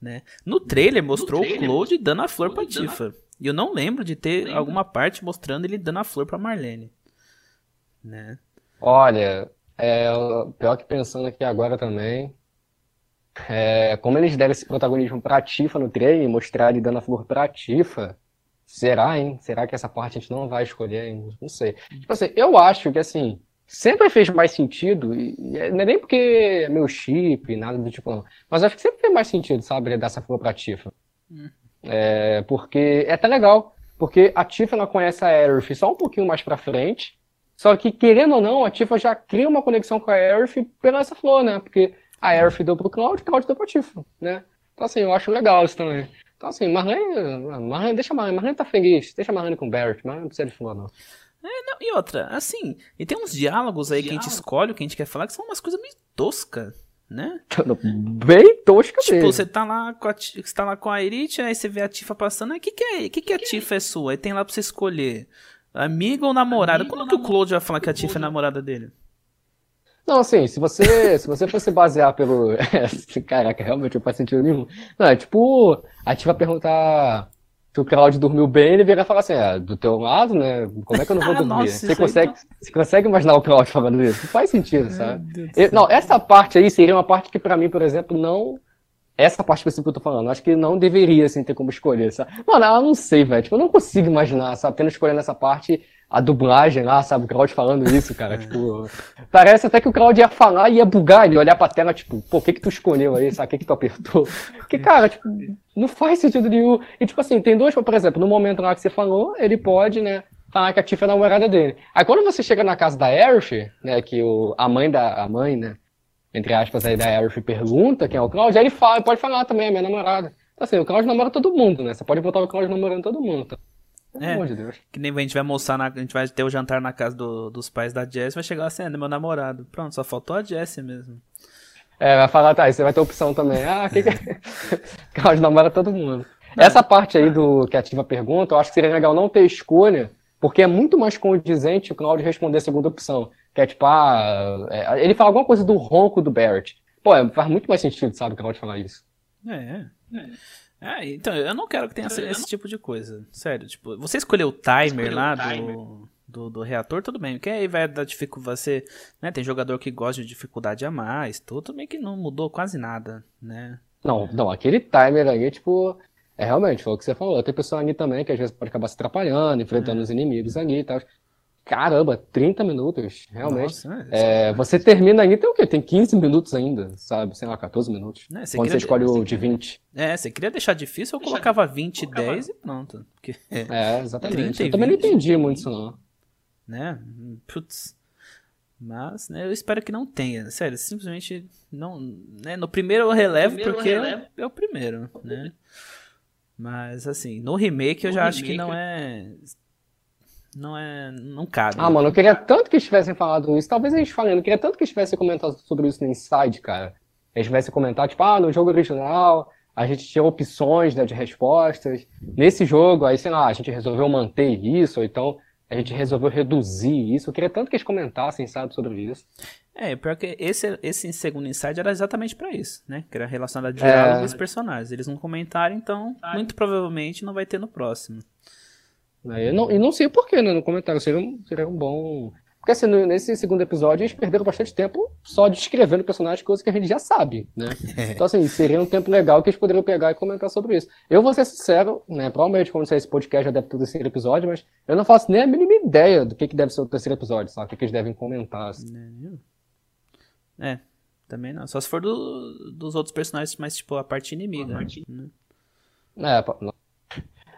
Né? No trailer mostrou no trailer, o Claude dando a flor pra Tifa. E eu não lembro de ter lembro. alguma parte mostrando ele dando a flor pra Marlene. Né? Olha, é, pior que pensando aqui agora também. É, como eles deram esse protagonismo pra Tifa no trailer, mostrar ele dando a flor pra Tifa. Será, hein? Será que essa parte a gente não vai escolher? Hein? Não sei. Tipo assim, eu acho que assim, sempre fez mais sentido, e não é nem porque é meu chip, nada do tipo, não. Mas acho que sempre fez mais sentido, sabe, dar essa flor pra Tifa. Hum. É, porque é até legal. Porque a Tifa ela conhece a Aerith só um pouquinho mais pra frente. Só que, querendo ou não, a Tifa já cria uma conexão com a Aerith pela essa flor, né? Porque a Aerith deu pro Cloud, o Cloud deu pra Tifa, né? Então, assim, eu acho legal isso também. Então, assim, Marlene, Marlene deixa a Marlene, Marlene tá feliz, deixa a Marlene com o Barrett, mas não precisa de flor, não. É, não. E outra, assim, e tem uns diálogos aí Diálogo. que a gente escolhe, o que a gente quer falar, que são umas coisas meio toscas né? Bem tosca tipo, mesmo. você tá lá com a, você tá lá com a Erit, aí você vê a Tifa passando, aí que que é, que que a que Tifa é? é sua? Aí tem lá pra você escolher, amiga ou namorada? Amigo Como que o Claude vai falar que a Tifa é namorada dele? Não, assim, se você, se você fosse basear pelo. Caraca, realmente não faz sentido nenhum. Não, é tipo, a Tifa perguntar se o Claudio dormiu bem, ele virar e falar assim, é, do teu lado, né? Como é que eu não vou dormir? Nossa, você, consegue, tá... você consegue imaginar o Claudio falando isso? Não faz sentido, sabe? Eu, não, essa parte aí seria uma parte que para mim, por exemplo, não... Essa parte específica que eu tô falando, acho que não deveria, assim, ter como escolher, sabe? Mano, eu não sei, velho. Tipo, eu não consigo imaginar, sabe? Tendo escolhendo essa parte a dublagem lá, sabe? O Claudio falando isso, cara. tipo, parece até que o Claudio ia falar e ia bugar, ele ia olhar pra tela, tipo, pô, o que que tu escolheu aí, sabe? O que que tu apertou? Porque, cara, tipo, não faz sentido nenhum. E, tipo assim, tem dois, por exemplo, no momento lá que você falou, ele pode, né, falar que a Tifa é a namorada dele. Aí quando você chega na casa da Aerith, né, que o, a mãe da, a mãe, né, entre aspas aí da Aerith pergunta quem é o Claudio, aí ele fala, pode falar também, é minha namorada. Então, assim, o Claudio namora todo mundo, né? Você pode botar o Claudio namorando todo mundo. Tá? Pelo é, amor de Deus. Que nem a gente vai almoçar, na, a gente vai ter o jantar na casa do, dos pais da Jess, vai chegar assim, é meu namorado. Pronto, só faltou a Jess mesmo. É, vai falar, tá, aí você vai ter opção também. Ah, que que é? Carlos namora todo mundo. Não. Essa parte aí do que ativa a pergunta, eu acho que seria legal não ter escolha, porque é muito mais condizente o Claudio responder a segunda opção. Que é tipo, ah, é, ele fala alguma coisa do ronco do Barrett. Pô, é, faz muito mais sentido, sabe, o Claudio falar isso. É, é. É, então, eu não quero que tenha esse, esse tipo de coisa. Sério, tipo, você escolheu o timer lá o timer. Do, do, do, reator, tudo bem. Porque aí vai dar dificuldade. Você, né, tem jogador que gosta de dificuldade a mais, tudo meio que não mudou quase nada, né? Não, não, aquele timer aí, tipo, é realmente, foi o que você falou. Tem pessoa ali também que às vezes pode acabar se atrapalhando, enfrentando é. os inimigos ali e tal. Caramba, 30 minutos, realmente. Nossa, é, é, você termina aí, tem o quê? Tem 15 minutos ainda, sabe? Sei lá, 14 minutos. É, você quando você escolhe o de 20. É, você queria deixar difícil, eu colocava 20 e 10 e pronto. Porque é, exatamente. Eu também não entendi muito isso, não. né? Putz. Mas, né, eu espero que não tenha. Sério, simplesmente não. Né, no primeiro eu relevo primeiro porque eu relevo. É, o primeiro, né? Mas, assim, no remake eu no já remake... acho que não é. Não é. Não cabe. Ah, mano, eu queria tanto que eles tivessem falado isso. Talvez a gente falando, eu queria tanto que eles tivessem comentado sobre isso no Inside, cara. Eles tivessem comentado, tipo, ah, no jogo original a gente tinha opções né, de respostas. Nesse jogo, aí, sei lá, a gente resolveu manter isso, ou então a gente resolveu reduzir isso. Eu queria tanto que eles comentassem, sabe, sobre isso. É, pior que esse, esse segundo insight era exatamente para isso, né? Que era relacionado a diálogo é... dos personagens. Eles não comentaram, então, muito provavelmente não vai ter no próximo. É, não, e não sei porquê, né? No comentário. Seria um, seria um bom. Porque assim, nesse segundo episódio, eles perderam bastante tempo só descrevendo o personagem, coisa que a gente já sabe, né? Então, assim, seria um tempo legal que eles poderiam pegar e comentar sobre isso. Eu vou ser sincero, né? Provavelmente, quando sair esse podcast, já deve ter o terceiro episódio, mas eu não faço nem a mínima ideia do que, que deve ser o terceiro episódio, sabe? O que, que eles devem comentar. Assim. É, também não. Só se for do, dos outros personagens, mas, tipo, a parte inimiga. A parte... Né? É,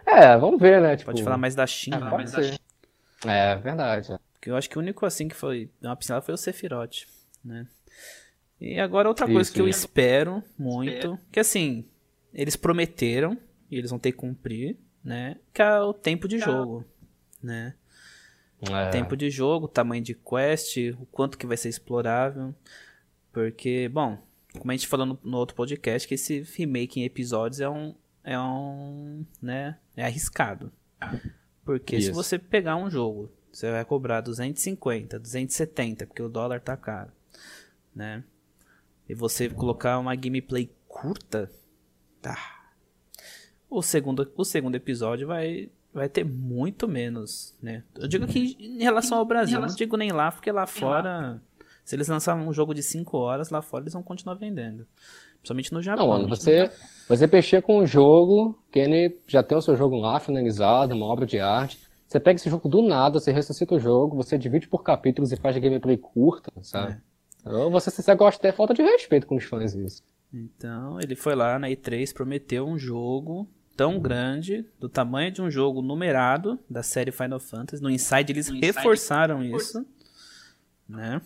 é, vamos ver, né? Tipo... Pode falar mais da China. É, mais da China. é verdade. Porque eu acho que o único assim que foi uma pincelada foi o Sephiroth, né? E agora outra coisa isso, que eu espero muito, espero. que assim, eles prometeram e eles vão ter que cumprir, né? Que é o tempo de jogo, né? É. Tempo de jogo, tamanho de quest, o quanto que vai ser explorável. Porque, bom, como a gente falou no, no outro podcast, que esse remake em episódios é um. É um. né? É arriscado. Porque Isso. se você pegar um jogo você vai cobrar 250, 270, porque o dólar tá caro, né? E você colocar uma gameplay curta, tá. O segundo, o segundo episódio vai, vai ter muito menos, né? Eu digo que em relação ao Brasil, relação... não digo nem lá, porque lá fora, se eles lançarem um jogo de 5 horas, lá fora eles vão continuar vendendo. Principalmente no Japão. Não, mano, você, você mexer com o jogo, que ele já tem o seu jogo lá finalizado, uma obra de arte. Você pega esse jogo do nada, você ressuscita o jogo, você divide por capítulos e faz gameplay curta, sabe? É. Ou você, se você gosta, é falta de respeito com os fãs isso. Então, ele foi lá na E3, prometeu um jogo tão grande, do tamanho de um jogo numerado da série Final Fantasy. No Inside eles no reforçaram Inside. isso, né?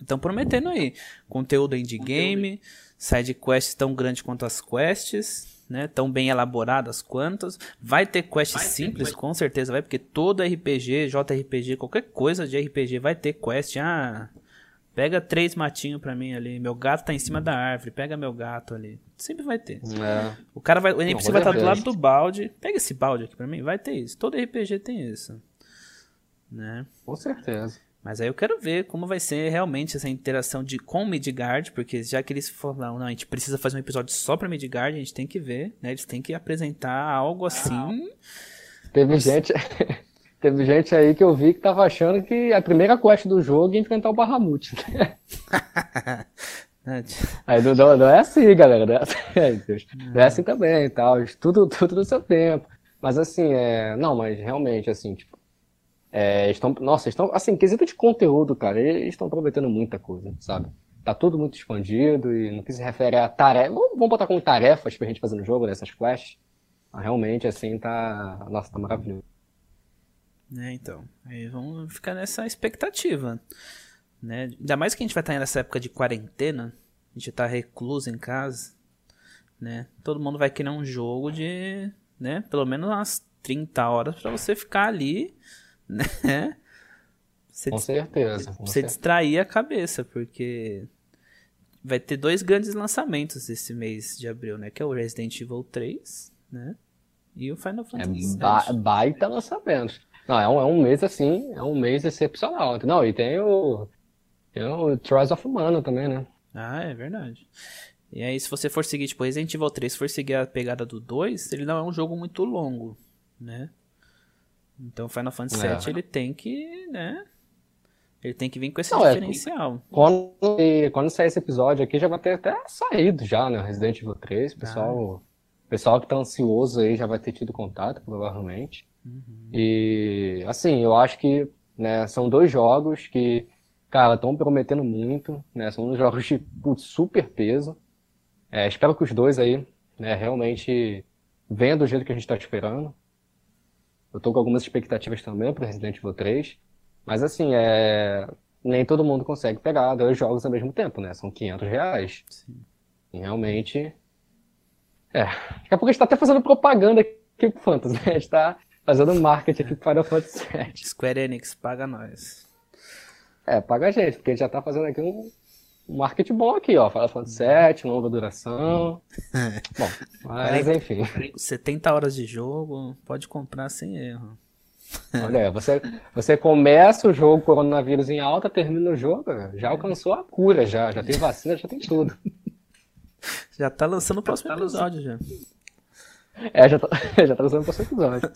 Então prometendo aí conteúdo endgame, side quests tão grande quanto as quests, né, tão bem elaboradas quantas. Vai ter quest vai simples, ter, com certeza vai, porque todo RPG, JRPG, qualquer coisa de RPG vai ter quest. Ah, pega três matinhos pra mim ali. Meu gato tá em cima da árvore, pega meu gato ali. Sempre vai ter. É. O cara vai, o NPC vai estar do lado do balde. Pega esse balde aqui pra mim, vai ter isso. Todo RPG tem isso. Né? Com certeza. Mas aí eu quero ver como vai ser realmente essa interação de, com Midgard, porque já que eles falaram, não, a gente precisa fazer um episódio só pra Midgard, a gente tem que ver, né? Eles têm que apresentar algo assim. Teve gente. Teve gente aí que eu vi que tava achando que a primeira quest do jogo ia enfrentar o Bahamut. aí não, não, não, é assim, galera. Não é assim, não é assim também e tal. Tudo, tudo no seu tempo. Mas assim, é. Não, mas realmente, assim, tipo, é, estão, nossa, estão, assim, quesito de conteúdo, cara, eles estão prometendo muita coisa, sabe? Tá tudo muito expandido e no que se refere a tarefas, vamos botar como tarefas pra gente fazer no jogo, nessas quests. Realmente, assim, tá, nossa, tá maravilhoso. É, então, aí vamos ficar nessa expectativa, né? Ainda mais que a gente vai estar nessa época de quarentena, a gente tá recluso em casa, né? Todo mundo vai querer um jogo de, né, pelo menos umas 30 horas para você ficar ali né? Você, com certeza. Com você distrair a cabeça, porque vai ter dois grandes lançamentos esse mês de abril, né? Que é o Resident Evil 3, né? E o Final é Fantasy é ba baita lançamento. Não, é um, é um mês assim, é um mês excepcional. Não, e tem o, tem o Trials of Mana também, né? Ah, é verdade. E aí, se você for seguir, tipo, Resident Evil 3, se for seguir a pegada do 2, ele não é um jogo muito longo, né? Então Final Fantasy VII é. ele tem que, né? Ele tem que vir com esse Não, é, diferencial. É, quando, quando sair esse episódio aqui, já vai ter até saído já, né? Resident Evil 3. O pessoal, ah. pessoal que tá ansioso aí já vai ter tido contato, provavelmente. Uhum. E, assim, eu acho que né, são dois jogos que, cara, estão prometendo muito, né? São dois jogos de putz, super peso. É, espero que os dois aí, né, realmente venham do jeito que a gente tá esperando. Eu tô com algumas expectativas também para Resident Evil 3. Mas assim, é... nem todo mundo consegue pegar dois jogos ao mesmo tempo, né? São 500 reais. Sim. E realmente. É. Daqui a pouco a gente tá até fazendo propaganda aqui pro Fantasy, né? A gente tá fazendo marketing aqui para o Fantasy 7. Square Enix, paga nós. É, paga a gente, porque a gente já tá fazendo aqui um, marketing bom aqui, ó. Final Fantasy 7, longa duração. bom, mas enfim. 70 horas de jogo, pode comprar sem erro. Olha aí, você, você começa o jogo coronavírus em alta, termina o jogo, já alcançou a cura, já, já tem vacina, já tem tudo. Já tá lançando o próximo episódio já. É, já tá, já tá lançando o próximo episódio.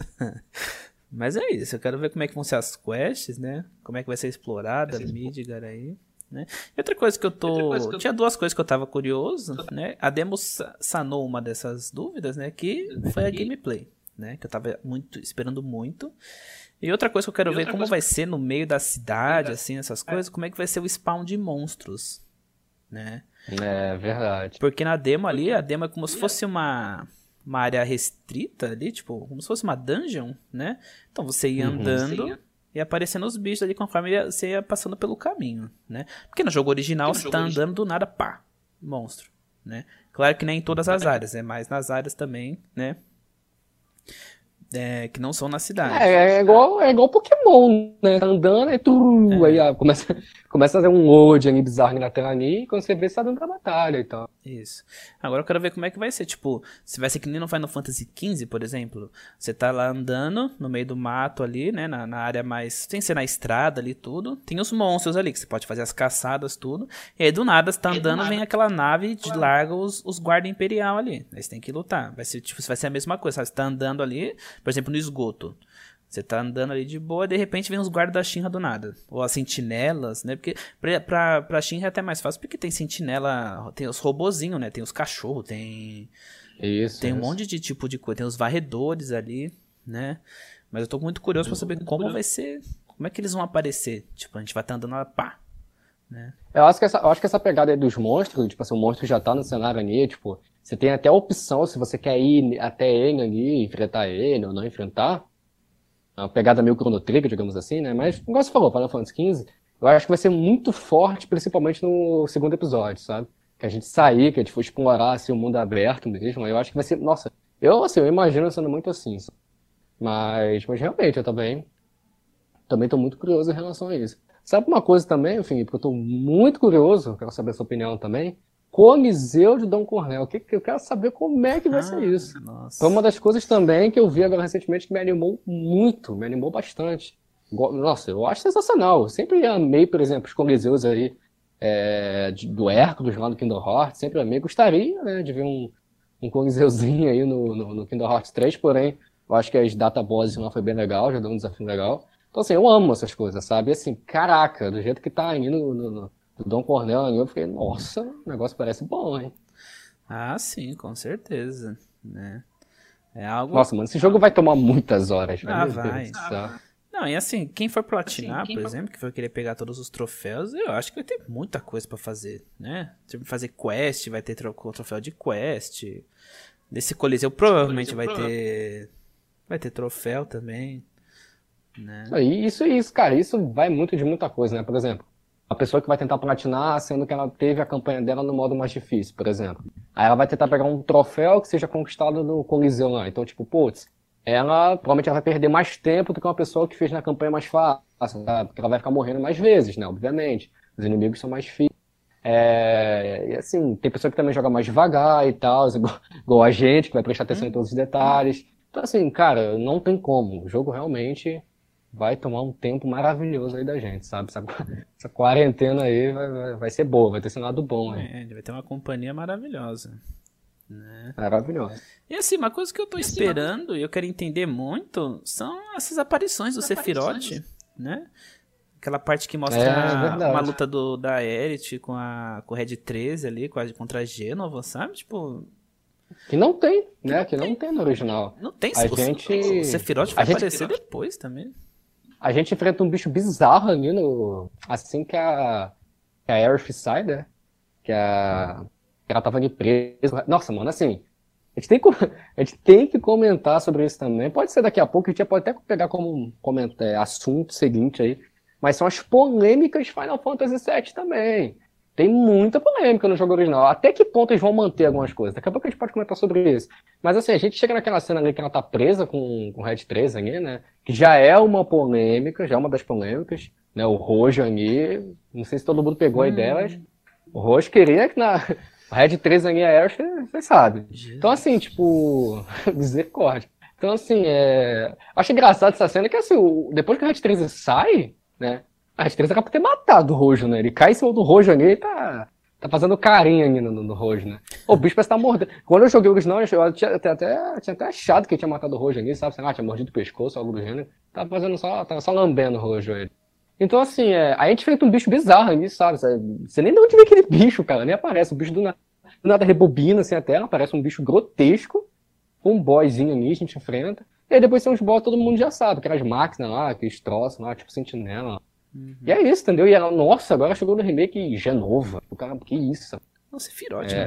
Mas é isso, eu quero ver como é que vão ser as quests, né? Como é que vai ser explorada a Midgar aí. Né? E outra coisa que eu tô. Que eu... Tinha duas coisas que eu tava curioso, né? A demo sanou uma dessas dúvidas, né? Que foi a gameplay, né? Que eu tava muito, esperando muito. E outra coisa que eu quero ver como vai ser no meio da cidade, assim, essas coisas, como é que vai ser o spawn de monstros, né? É verdade. Porque na demo ali, a demo é como se fosse uma, uma área restrita ali, tipo, como se fosse uma dungeon, né? Então você ia uhum, andando uhum, e aparecendo os bichos ali conforme você ia passando pelo caminho, né? Porque no jogo original no você jogo tá andando original. do nada, pá, monstro, né? Claro que nem em todas as áreas, é mais nas áreas também, né? É, que não são na cidade. É, é igual, é igual Pokémon, né? Tá andando e tu, é. aí ó, começa, começa a fazer um load ali bizarro na tela ali, e quando você vê, você tá dando pra batalha e tal. Isso. Agora eu quero ver como é que vai ser. Tipo, se vai ser que nem no Final Fantasy XV, por exemplo. Você tá lá andando no meio do mato ali, né? Na, na área mais. Tem que ser na estrada ali tudo. Tem os monstros ali, que você pode fazer as caçadas, tudo. E aí do nada, você tá andando, vem aquela nave de larga os, os guarda imperial ali. Aí você tem que lutar. Vai ser, tipo, vai ser a mesma coisa. Sabe? Você tá andando ali, por exemplo, no esgoto. Você tá andando ali de boa, de repente vem os guardas da Shinra do nada. Ou as sentinelas, né? Porque pra, pra, pra Shinra é até mais fácil, porque tem sentinela, tem os robozinhos, né? Tem os cachorros, tem. Isso. Tem isso. um monte de tipo de coisa. Tem os varredores ali, né? Mas eu tô muito curioso para saber como curioso. vai ser. Como é que eles vão aparecer? Tipo, a gente vai estar tá andando lá, pá. Né? Eu acho que essa, eu acho que essa pegada aí dos monstros, tipo assim, o monstro já tá no cenário ali, tipo, você tem até a opção se você quer ir até ele ali, enfrentar ele ou não enfrentar uma pegada meio Chrono digamos assim, né? Mas, igual você falou, Final Fantasy XV, eu acho que vai ser muito forte, principalmente no segundo episódio, sabe? Que a gente sair, que a gente for explorar assim, o mundo aberto mesmo, eu acho que vai ser. Nossa, eu, assim, eu imagino sendo muito assim. Mas, mas realmente, eu também. Também tô muito curioso em relação a isso. Sabe uma coisa também, Felipe, que eu tô muito curioso, quero saber a sua opinião também. Coliseu de Dom Cornel. Que, que eu quero saber como é que vai ah, ser isso. Nossa. Foi uma das coisas também que eu vi agora recentemente que me animou muito, me animou bastante. Nossa, eu acho sensacional. Eu sempre amei, por exemplo, os Coliseus aí é, de, do Hércules lá no Kingdom Hearts. Sempre amei. Gostaria né, de ver um, um Coliseuzinho aí no, no, no Kingdom Hearts 3, porém, eu acho que as data bosses lá foi bem legal, já deu um desafio legal. Então, assim, eu amo essas coisas, sabe? E, assim, caraca, do jeito que tá aí no, no do Dom Cornel eu fiquei, nossa, o negócio parece bom, hein? Ah, sim, com certeza, né? É algo... Nossa, mano, esse jogo vai tomar muitas horas. Ah, vai. Não, e assim, quem for platinar, assim, quem por for... exemplo, que for querer pegar todos os troféus, eu acho que vai ter muita coisa para fazer, né? Tipo, fazer quest, vai ter troféu de quest. Nesse Coliseu provavelmente Coliseu, vai ter vai ter troféu também, né? Isso, isso, cara, isso vai muito de muita coisa, né? Por exemplo, a pessoa que vai tentar platinar, sendo que ela teve a campanha dela no modo mais difícil, por exemplo. Aí ela vai tentar pegar um troféu que seja conquistado no Coliseu lá. Então, tipo, putz, ela provavelmente ela vai perder mais tempo do que uma pessoa que fez na campanha mais fácil, sabe? Porque ela vai ficar morrendo mais vezes, né? Obviamente. Os inimigos são mais difíceis. É, e assim, tem pessoa que também joga mais devagar e tal, igual a gente, que vai prestar atenção em todos os detalhes. Então, assim, cara, não tem como. O jogo realmente vai tomar um tempo maravilhoso aí da gente, sabe? Essa, essa quarentena aí vai, vai, vai, ser boa, vai ter seu lado bom. É, vai ter uma companhia maravilhosa. Né? Maravilhosa. E assim, uma coisa que eu tô e esperando e eu quero entender muito são essas aparições do Sephiroth, né? Aquela parte que mostra é, uma luta do, da Aerith com a, com o Red 13 ali, quase contra a Genova, sabe? Tipo, que não tem, né? Que não, que não tem. tem no original. Não tem. A o, gente... o Sephiroth vai aparecer gente... depois também. A gente enfrenta um bicho bizarro ali no. Assim que a. Que a Aerith sai, né? Que a. Que ela tava ali presa. Nossa, mano, assim. A gente, tem que, a gente tem que comentar sobre isso também. Pode ser daqui a pouco, a gente pode até pegar como comentar, assunto seguinte aí. mas são as polêmicas Final Fantasy VII também. Tem muita polêmica no jogo original. Até que ponto eles vão manter algumas coisas? Daqui a pouco a gente pode comentar sobre isso. Mas assim, a gente chega naquela cena ali que ela tá presa com, com o Red 3 ali, né? Que já é uma polêmica, já é uma das polêmicas. Né? O Rojo ali, não sei se todo mundo pegou hum. a ideia, mas o Rojo queria que na o Red 3 ali é você sabe. Jesus. Então assim, tipo, misericórdia. Então assim, é... acho engraçado essa cena que assim, depois que o Red 3 sai, né? A Red 3 era pra ter matado o Rojo, né? Ele cai em cima do Rojo ali e tá, tá fazendo carinho ali no, no, Rojo, né? O bicho parece estar tá mordendo. Quando eu joguei o original, eu tinha até, até, tinha até achado que ele tinha matado o Rojo ali, sabe? Sei lá, tinha mordido o pescoço, algo do gênero. Tava fazendo só, tava só lambendo o Rojo ele. Então, assim, é, a gente enfrenta um bicho bizarro ali, sabe? Você nem de onde vem aquele bicho, cara, nem aparece. O bicho do, na, do nada rebobina assim a tela, parece um bicho grotesco. Um boyzinho ali, a gente enfrenta. E aí depois tem uns boss todo mundo já sabe, aquelas máquinas lá, aqueles troços lá, tipo sentinela. Uhum. E é isso, entendeu? E ela, nossa, agora chegou no remake Genova. O cara, que isso? Não, Sephiroth, é. né?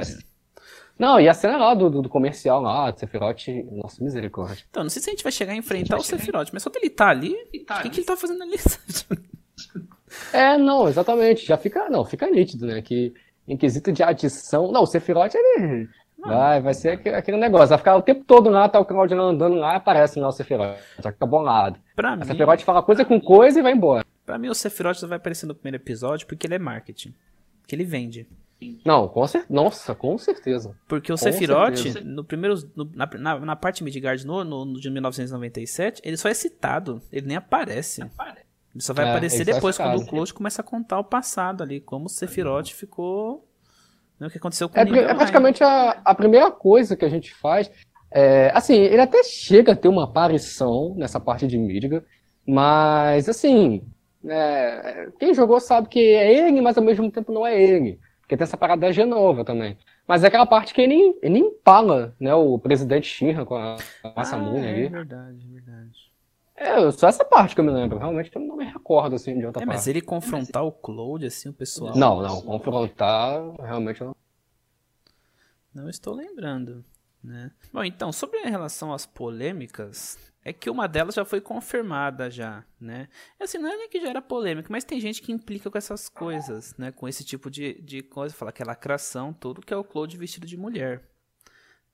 Não, e a cena lá do, do comercial lá, do Sephiroth, nossa, misericórdia. Então, não sei se a gente vai chegar a enfrentar a o Sephiroth, mas só que ele tá ali, o que, que, ele tá fazendo ali? é, não, exatamente. Já fica, não, fica nítido, né? Que em quesito de adição. Não, o Sephiroth, ele. Vai, vai ser aquele negócio. Vai ficar o tempo todo lá, tá o Claudio andando lá e aparece lá o Sephiroth. Já fica bolado. Pra a mim... Sephiroth fala coisa com coisa e vai embora. Pra mim, o Sephiroth vai aparecer no primeiro episódio porque ele é marketing. Que ele vende. Não, com cer nossa, com certeza. Porque o com Sephiroth, certeza. no primeiro, no, na, na, na, parte Midgard, no, no, no, de 1997, ele só é citado, ele nem aparece. Ele só vai é, aparecer depois, quando o Cloud começa a contar o passado ali, como o Sephiroth ficou. Né, o que aconteceu com é, o É praticamente a, a primeira coisa que a gente faz. É, assim, ele até chega a ter uma aparição nessa parte de Midgard, mas assim, é, quem jogou sabe que é ele, mas ao mesmo tempo não é ele. Porque tem essa parada da Genova também. Mas é aquela parte que ele, ele empala, né, o presidente Shinra com a, com ah, é ali. É verdade, é verdade. É, só essa parte que eu me lembro. Realmente eu não me recordo, assim, de outra é, parte. Mas ele confrontar o Cloud, assim, o pessoal... Não, não. Confrontar, realmente eu não... Não estou lembrando, né? Bom, então, sobre em relação às polêmicas, é que uma delas já foi confirmada já, né? Assim, não é nem que já era polêmica, mas tem gente que implica com essas coisas, né? Com esse tipo de, de coisa, fala que é lacração, tudo que é o Claude vestido de mulher,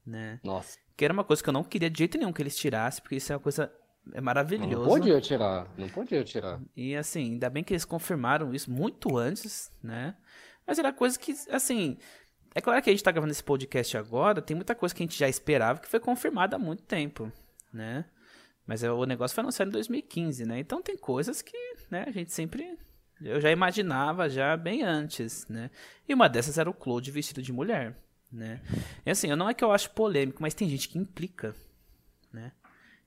né? Nossa. Que era uma coisa que eu não queria de jeito nenhum que eles tirassem, porque isso é uma coisa é maravilhoso. Não podia tirar, não podia tirar. E assim, ainda bem que eles confirmaram isso muito antes, né? Mas era coisa que, assim, é claro que a gente tá gravando esse podcast agora, tem muita coisa que a gente já esperava que foi confirmada há muito tempo, né? Mas é, o negócio foi anunciado em 2015, né? Então tem coisas que, né, a gente sempre eu já imaginava já bem antes, né? E uma dessas era o Claude vestido de mulher, né? E assim, não é que eu acho polêmico, mas tem gente que implica, né?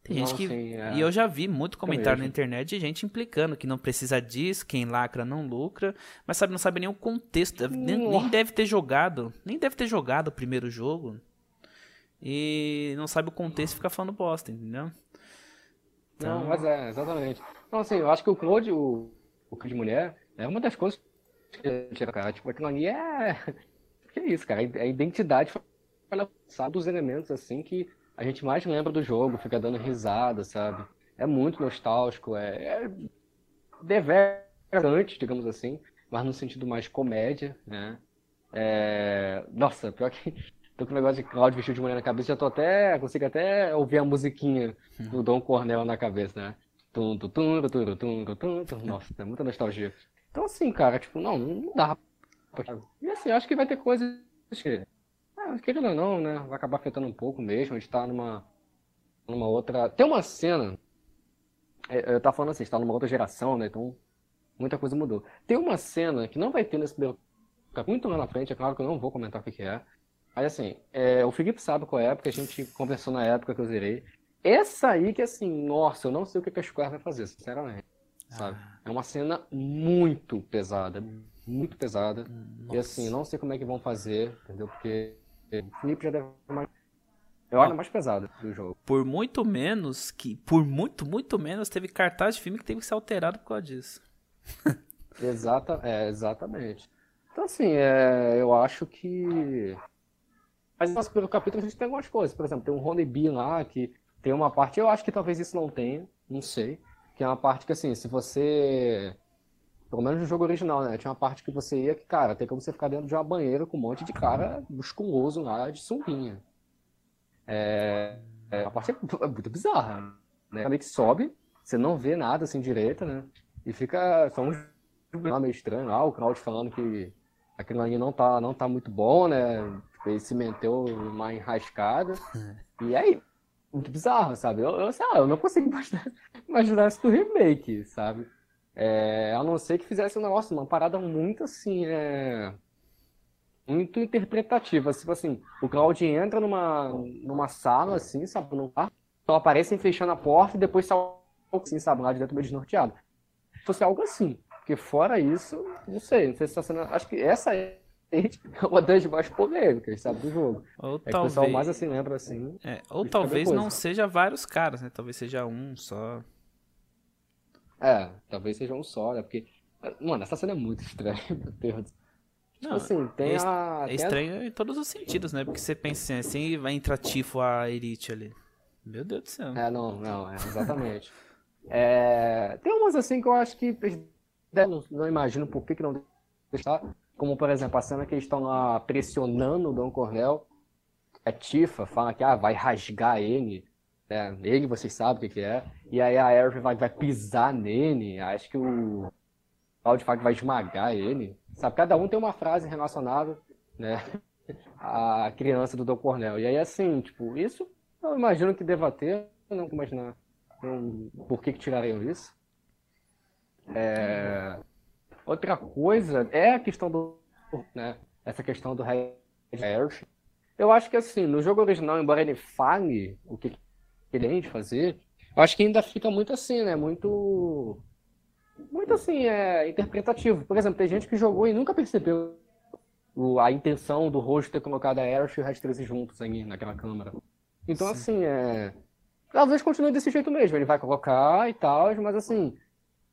Tem gente que é... e eu já vi muito comentário na internet de gente implicando que não precisa disso, quem lacra não lucra, mas sabe não sabe nem o contexto, nem, nem deve ter jogado, nem deve ter jogado o primeiro jogo. E não sabe o contexto e fica falando bosta, entendeu? Então... Não, mas é, exatamente. Então, assim, eu acho que o Claude, o, o de mulher, é uma das coisas que cara. Tipo, aquilo ali é. Que é isso, cara? É a identidade sabe dos elementos, assim, que a gente mais lembra do jogo, fica dando risada, sabe? É muito nostálgico, é. é deverante, digamos assim, mas no sentido mais comédia, né? É... Nossa, pior que Tô com um negócio de Cláudio vestido de mulher na cabeça, já tô até. Consigo até ouvir a musiquinha do Dom Cornel na cabeça, né? Tum, tum, tum, tum, tum, tum, tum, Nossa, é muita nostalgia. Então, assim, cara, tipo, não, não dá. E assim, acho que vai ter coisas que. Ah, querendo ou não, né? Vai acabar afetando um pouco mesmo. A gente tá numa. numa outra. Tem uma cena. Eu tava falando assim, a gente tá numa outra geração, né? Então, muita coisa mudou. Tem uma cena que não vai ter nesse muito lá na frente, é claro que eu não vou comentar o que é. Aí assim, é, o Felipe sabe qual é, porque a gente conversou na época que eu zerei. Essa aí que assim, nossa, eu não sei o que a Square vai fazer, sinceramente. Sabe? Ah. É uma cena muito pesada, muito pesada. Nossa. E assim, não sei como é que vão fazer, entendeu? Porque o Felipe já deve mais. É a mais pesada do jogo. Por muito menos que. Por muito, muito menos, teve cartaz de filme que teve que ser alterado por causa disso. Exata, é, exatamente. Então, assim, é, eu acho que mas nosso primeiro capítulo a gente tem algumas coisas. Por exemplo, tem um Honeybee lá que tem uma parte, eu acho que talvez isso não tenha, não sei. Que é uma parte que assim, se você Pelo menos no jogo original, né? Tinha uma parte que você ia que, cara, tem como você ficar dentro de uma banheira com um monte de cara musculoso lá de sunguinha. É, é, a parte é muito bizarra, né? Meio que sobe, você não vê nada assim direito, né? E fica só um meio estranho lá, o Claudio falando que aquilo ali não tá, não tá muito bom, né? Ele se meteu uma enrascada. E aí, muito bizarro, sabe? Eu, eu, sei lá, eu não consigo imaginar, imaginar isso do remake, sabe? É, a não ser que fizesse um negócio, uma parada muito assim, é, muito interpretativa. Tipo assim, o Claudio entra numa, numa sala, assim, sabe? Num quarto, só aparecem fechando a porta e depois sai assim, sabe? Lá de dentro meio desnorteado. Se fosse algo assim. Porque fora isso, não sei, não sei se tá sendo. Acho que essa é uma das mais polêmicas, sabe, do jogo. Ou é talvez... que o pessoal mais assim lembra assim. É, ou talvez não seja vários caras, né? Talvez seja um só. É, talvez seja um só, né? Porque. Mano, essa cena é muito estranha, meu Deus. Tipo não, assim, tem é, a. É estranho a... em todos os sentidos, né? Porque você pensa assim, vai entrar Tifo a Elite ali. Meu Deus do céu. É, não, não, é, exatamente. é, tem umas assim que eu acho que. Não, não imagino por que, que não deixar. Como, por exemplo, a cena que eles estão lá pressionando o Dom Cornel. A Tifa fala que ah, vai rasgar ele. É, ele, vocês sabem o que, que é. E aí a Erve vai, vai pisar nele. Acho que o que vai esmagar ele. Sabe, cada um tem uma frase relacionada, né? A criança do Dom Cornel. E aí, assim, tipo, isso eu imagino que deva ter. Eu não imaginar um, por que, que tirariam isso. É... Outra coisa é a questão do. Né, essa questão do Red. Eu acho que assim, no jogo original, embora ele fale o que ele tem de fazer, eu acho que ainda fica muito assim, né? Muito. Muito assim, é interpretativo. Por exemplo, tem gente que jogou e nunca percebeu a intenção do rosto ter colocado a Aerith e o Red 13 juntos aí naquela câmera. Então, Sim. assim, é. Talvez continue desse jeito mesmo. Ele vai colocar e tal, mas assim,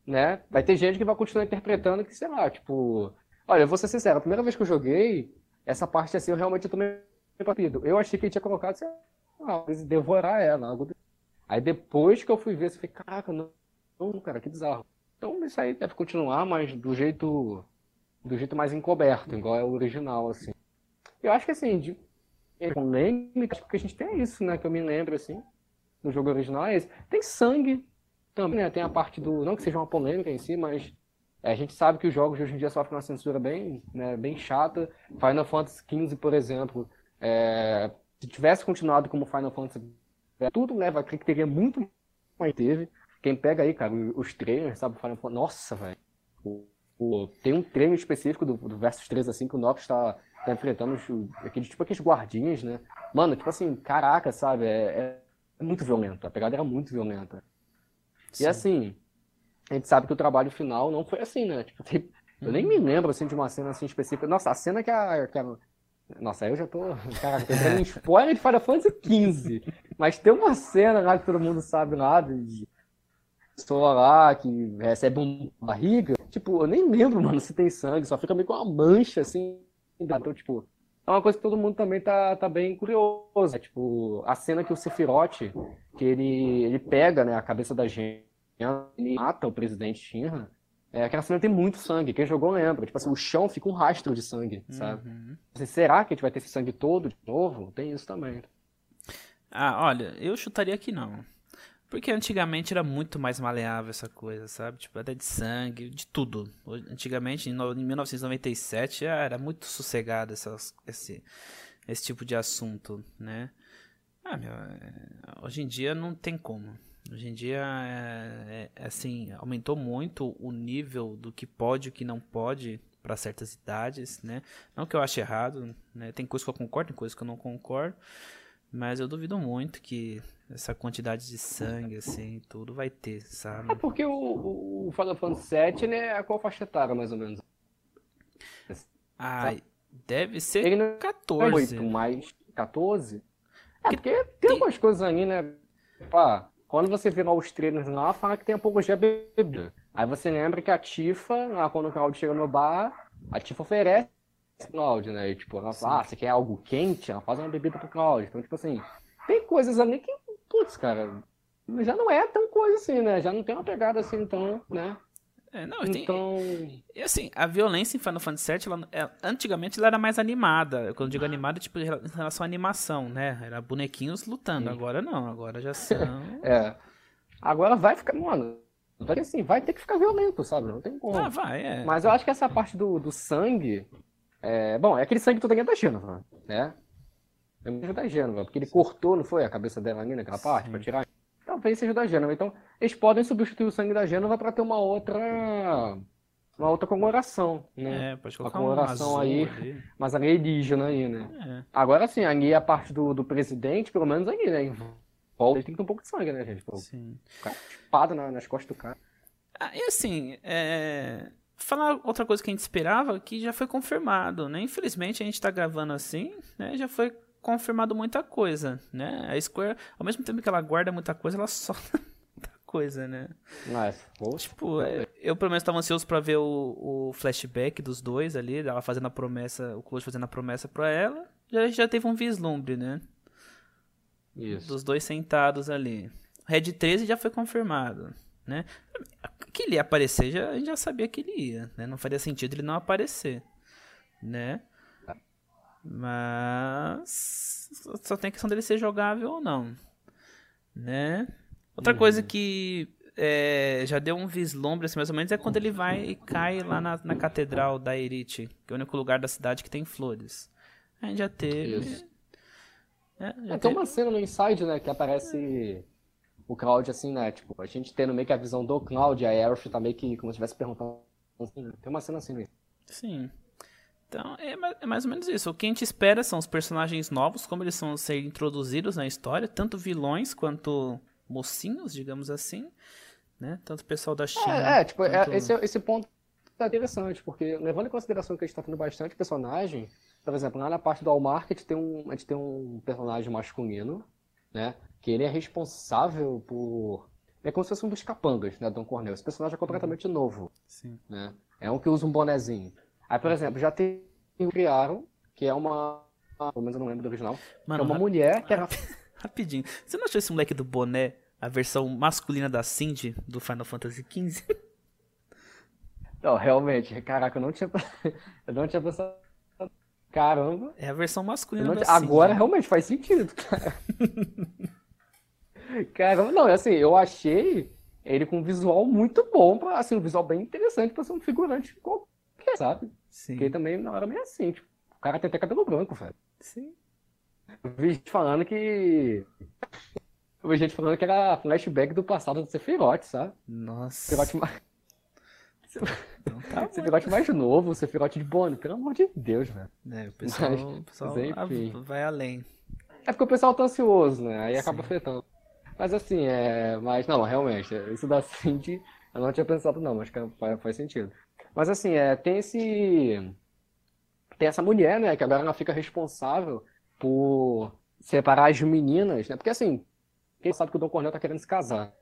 né? Vai ter gente que vai continuar interpretando que, sei lá, tipo. Olha, eu vou ser sincero, a primeira vez que eu joguei, essa parte assim, eu realmente tomei partido. Eu achei que ele tinha colocado, sei lá, devorar ela. Algo... Aí depois que eu fui ver, eu falei, caraca, não, não, cara, que bizarro. Então isso aí deve continuar, mas do jeito. Do jeito mais encoberto, igual é o original, assim. Eu acho que assim, de polêmicas, porque a gente tem isso, né? Que eu me lembro, assim, no jogo original é esse. Tem sangue, também, né, tem a parte do. Não que seja uma polêmica em si, mas é, a gente sabe que os jogos hoje em dia sofrem uma censura bem, né, bem chata. Final Fantasy XV, por exemplo, é, se tivesse continuado como Final Fantasy, é, tudo leva a que teria muito mais teve. Quem pega aí, cara, os trailers, sabe? Final Fantasy, nossa, velho. Tem um treino específico do, do Versus 3, assim, que o Nox tá, tá enfrentando os, aqueles, tipo aqueles guardinhas, né? Mano, tipo assim, caraca, sabe? É, é muito violento. A pegada era muito violenta. Sim. E assim, a gente sabe que o trabalho final não foi assim, né? Tipo, tem, eu nem me lembro assim, de uma cena assim específica. Nossa, a cena que a. Que a nossa, aí eu já tô. Caraca, tô em spoiler de Final Fantasy XV. Mas tem uma cena lá que todo mundo sabe lá de pessoa lá que recebe uma barriga. Tipo, eu nem lembro, mano, se tem sangue, só fica meio com uma mancha assim. Então, tipo, é uma coisa que todo mundo também tá, tá bem curioso. É, tipo, a cena que o Sephiroth, que ele, ele pega né, a cabeça da gente e mata o presidente Shinra, é, aquela cena tem muito sangue. Quem jogou lembra. Tipo assim, o chão fica um rastro de sangue, sabe? Uhum. Assim, será que a gente vai ter esse sangue todo de novo? Tem isso também. Ah, olha, eu chutaria que não. Porque antigamente era muito mais maleável essa coisa, sabe? Tipo, até de sangue, de tudo. Antigamente, em 1997, era muito sossegado essas, esse, esse tipo de assunto, né? Ah, meu, é, hoje em dia não tem como. Hoje em dia, é, é, assim, aumentou muito o nível do que pode e o que não pode para certas idades, né? Não que eu ache errado, né? Tem coisas que eu concordo, tem coisas que eu não concordo. Mas eu duvido muito que essa quantidade de sangue, assim, tudo vai ter, sabe? É porque o, o Final Fantasy VII, ele é qual faixa etária, mais ou menos? Ah, deve ser ele não 14. É 8, mais 14? É, porque tem, algumas coisas ali, né? Pá, quando você vê lá os treinos lá, fala que tem apologia bebida. Aí você lembra que a Tifa, lá quando o Claudio chega no bar, a Tifa oferece Claudio, né? E, tipo, ela fala, ah, você quer algo quente? Ela faz uma bebida pro Claudio. Então, tipo assim, tem coisas ali que, putz, cara, já não é tão coisa assim, né? Já não tem uma pegada assim, então, né? É, não, então... Tem, e assim, a violência em Final Fantasy VII, ela, ela, antigamente ela era mais animada. Quando eu digo animada, tipo, em relação à animação, né? Era bonequinhos lutando. Sim. Agora não, agora já são... é. Agora vai ficar, mano, vai, assim, vai ter que ficar violento, sabe? Não tem como. Ah, vai, é. Mas eu acho que essa parte do, do sangue... É, bom, é aquele sangue que tu tem da China, né? É muito da Gênova, porque ele cortou, não foi, a cabeça dela ali naquela parte, para tirar. Talvez seja da Gênova. Então, eles podem substituir o sangue da Gênova para ter uma outra uma outra comemoração, né? É, pode colocar uma comemoração um aí, ali. mas alienígena aí, né? É. Agora sim, ali a parte do, do presidente, pelo menos ali, né? Em volta ele tem que ter um pouco de sangue, né, gente? Pô, sim. espada na, nas costas do cara. Ah, e assim, é... falar outra coisa que a gente esperava, que já foi confirmado, né? Infelizmente a gente tá gravando assim, né? Já foi confirmado muita coisa, né? A Square, ao mesmo tempo que ela guarda muita coisa, ela só muita coisa, né? Mas, tipo, é, eu pelo menos estava ansioso para ver o, o, flashback dos dois ali, ela fazendo a promessa, o Close fazendo a promessa para ela. Já, já teve um vislumbre, né? Isso. Dos dois sentados ali. Red 13 já foi confirmado, né? Que ele ia aparecer, já, a gente já sabia que ele ia, né? Não faria sentido ele não aparecer, né? Mas só tem a questão dele ser jogável ou não, né? Outra uhum. coisa que é, já deu um vislumbre, assim, mais ou menos, é quando ele vai e cai lá na, na Catedral da Erite, que é o único lugar da cidade que tem flores. A gente já teve... Isso. É, já é, tem uma cena no Inside, né, que aparece o Cloud, assim, né, tipo, a gente tendo meio que a visão do Cloud, a Aerith tá meio que como se estivesse perguntando, assim, tem uma cena assim, né? Sim. Então, é, é, mais ou menos isso. O que a gente espera são os personagens novos, como eles vão ser introduzidos na história, tanto vilões quanto mocinhos, digamos assim, né? Tanto o pessoal da China. É, é tipo, é, quanto... é, esse, esse ponto é interessante, porque levando em consideração que a gente está tendo bastante personagem, por exemplo, lá na parte do All Market tem um, a gente tem um personagem masculino, né? Que ele é responsável por. É como se fosse um dos capangas, né, Don Cornel. Esse personagem é completamente uhum. novo. Sim. Né? É um que usa um bonezinho. Aí, por exemplo, já tem criaram, que é uma. Pelo menos eu não lembro do original. Mano, é uma mulher que era. Rapidinho. Você não achou esse moleque do boné a versão masculina da Cindy do Final Fantasy XV? Não, realmente, caraca, eu não tinha. Eu não tinha pensado. Caramba. É a versão masculina da Cindy. Agora realmente faz sentido, cara. Caramba, não, assim, eu achei ele com um visual muito bom, pra, assim, um visual bem interessante pra ser um figurante qualquer, sabe? Sim. Porque também na hora meio assim, tipo, o cara tem até cabelo branco, velho. Sim. Eu vi gente falando que. Eu vi gente falando que era flashback do passado do Sephiroth, sabe? Nossa. Sephiroth mais. Então tá Sephiroth mais novo, Sephiroth de Bonnie, pelo amor de Deus, velho. É, o pessoal, Mas, o pessoal vai além. É porque o pessoal tá ansioso, né? Aí Sim. acaba afetando. Mas assim, é. Mas não, realmente, isso da Cindy eu não tinha pensado, não, mas faz sentido. Mas assim, é, tem esse. Tem essa mulher, né? Que agora ela fica responsável por separar as meninas, né? Porque assim, quem sabe que o Dom Cornel tá querendo se casar.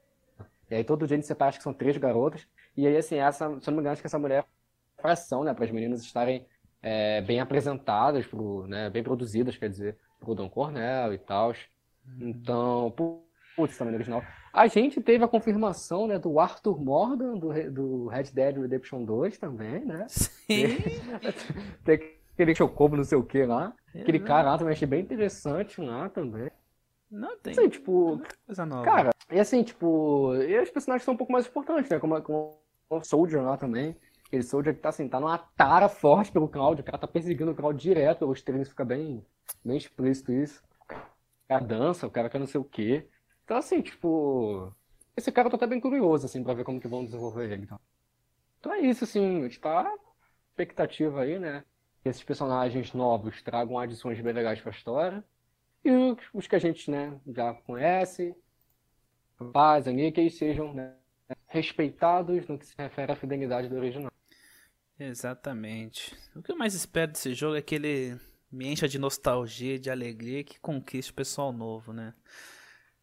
E aí todo dia a gente separa, acho que são três garotas. E aí, assim, essa, se eu não me engano, acho que essa mulher é fração, né? Para as meninas estarem é, bem apresentadas, pro, né, bem produzidas, quer dizer, pro Dom Cornel e tal. Uhum. Então, putz, também original. A gente teve a confirmação né, do Arthur Morgan, do, do Red Dead Redemption 2 também, né? Sim. Tem aquele chocobo, não sei o que lá. É, aquele cara lá também achei bem interessante lá também. Não tem. Assim, tipo. Coisa nova. Cara, e assim, tipo. E os personagens são um pouco mais importantes, né? Como, como o Soldier lá também. Aquele Soldier que tá assim, tá numa tara forte pelo Cloud. O cara tá perseguindo o Cloud direto pelos treinos, fica bem, bem explícito isso. O cara dança, o cara quer não sei o quê. Então, assim, tipo. Esse cara eu tô até bem curioso, assim, pra ver como que vão desenvolver ele. Então, então é isso, assim, a gente tá expectativa aí, né? Que esses personagens novos tragam adições bem legais pra história. E os que a gente, né, já conhece, paz que eles sejam né, respeitados no que se refere à fidelidade do original. Exatamente. O que eu mais espero desse jogo é que ele me encha de nostalgia, de alegria, que conquiste o pessoal novo, né?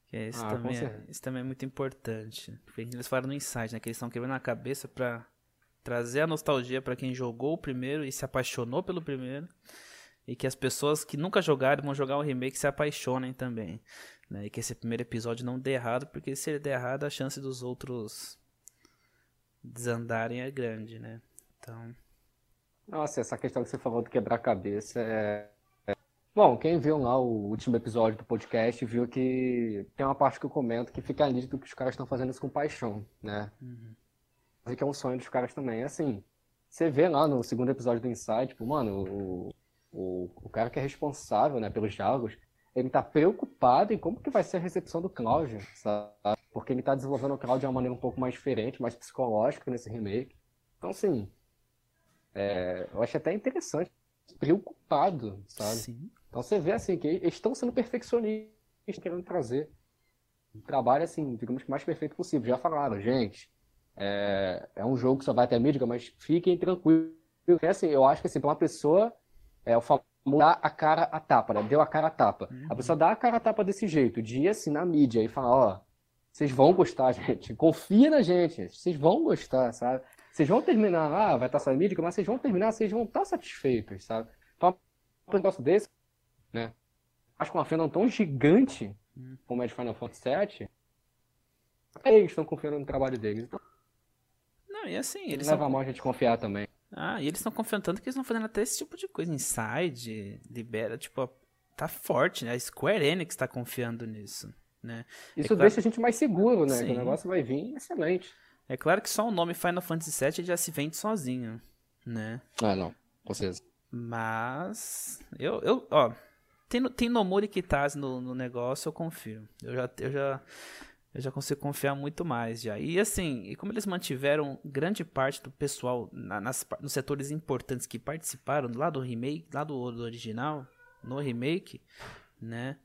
Que isso, ah, também é, isso também é muito importante. Eles falaram no insight, né? Que eles estão quebrando a cabeça para trazer a nostalgia para quem jogou o primeiro e se apaixonou pelo primeiro. E que as pessoas que nunca jogaram vão jogar o remake se apaixonem também. Né? E que esse primeiro episódio não dê errado, porque se ele der errado, a chance dos outros desandarem é grande, né? Então. Nossa, essa questão que você falou do quebrar-cabeça é. Bom, quem viu lá o último episódio do podcast viu que tem uma parte que eu comento que fica nítido que os caras estão fazendo isso com paixão, né? Uhum. Que é um sonho dos caras também. Assim, você vê lá no segundo episódio do Inside, tipo, mano, o, o, o cara que é responsável né, pelos diálogos, ele tá preocupado em como que vai ser a recepção do Cláudio, sabe? Porque ele tá desenvolvendo o Cláudio de uma maneira um pouco mais diferente, mais psicológica nesse remake. Então, assim, é, eu acho até interessante, preocupado, sabe? Sim. Então você vê, assim, que eles estão sendo perfeccionistas, querendo trazer um trabalho, assim, digamos que mais perfeito possível. Já falaram, gente, é, é um jogo que só vai até a mídia, mas fiquem tranquilos. Porque, assim, eu acho que, assim, pra uma pessoa, é o famoso dar a cara a tapa, né? Deu a cara a tapa. Uhum. A pessoa dá a cara a tapa desse jeito, de ir, assim, na mídia e falar, ó, vocês vão gostar, gente. Confia na gente. Vocês vão gostar, sabe? Vocês vão terminar, ah, vai estar só mídia, mas vocês vão terminar, vocês vão estar satisfeitos, sabe? Então, um negócio desse, né? Acho que uma fenda tão gigante uhum. como é de Final Fantasy VII, eles estão confiando no trabalho deles. Então, não, e assim, eles. Leva são... mal a gente confiar também. Ah, e eles estão confiando tanto que eles estão fazendo até esse tipo de coisa. Inside, Libera, tipo, tá forte, né? A Square Enix tá confiando nisso, né? Isso é claro... deixa a gente mais seguro, né? Sim. Que o negócio vai vir excelente. É claro que só o nome Final Fantasy VII já se vende sozinho, né? Ah, não. Com certeza. Mas. Eu, eu ó. Tem, tem Nomori Kitase no, no negócio, eu confio. Eu já, eu já eu já consigo confiar muito mais já. E assim, e como eles mantiveram grande parte do pessoal na, nas, nos setores importantes que participaram lá do remake, lá do, do original, no remake, né?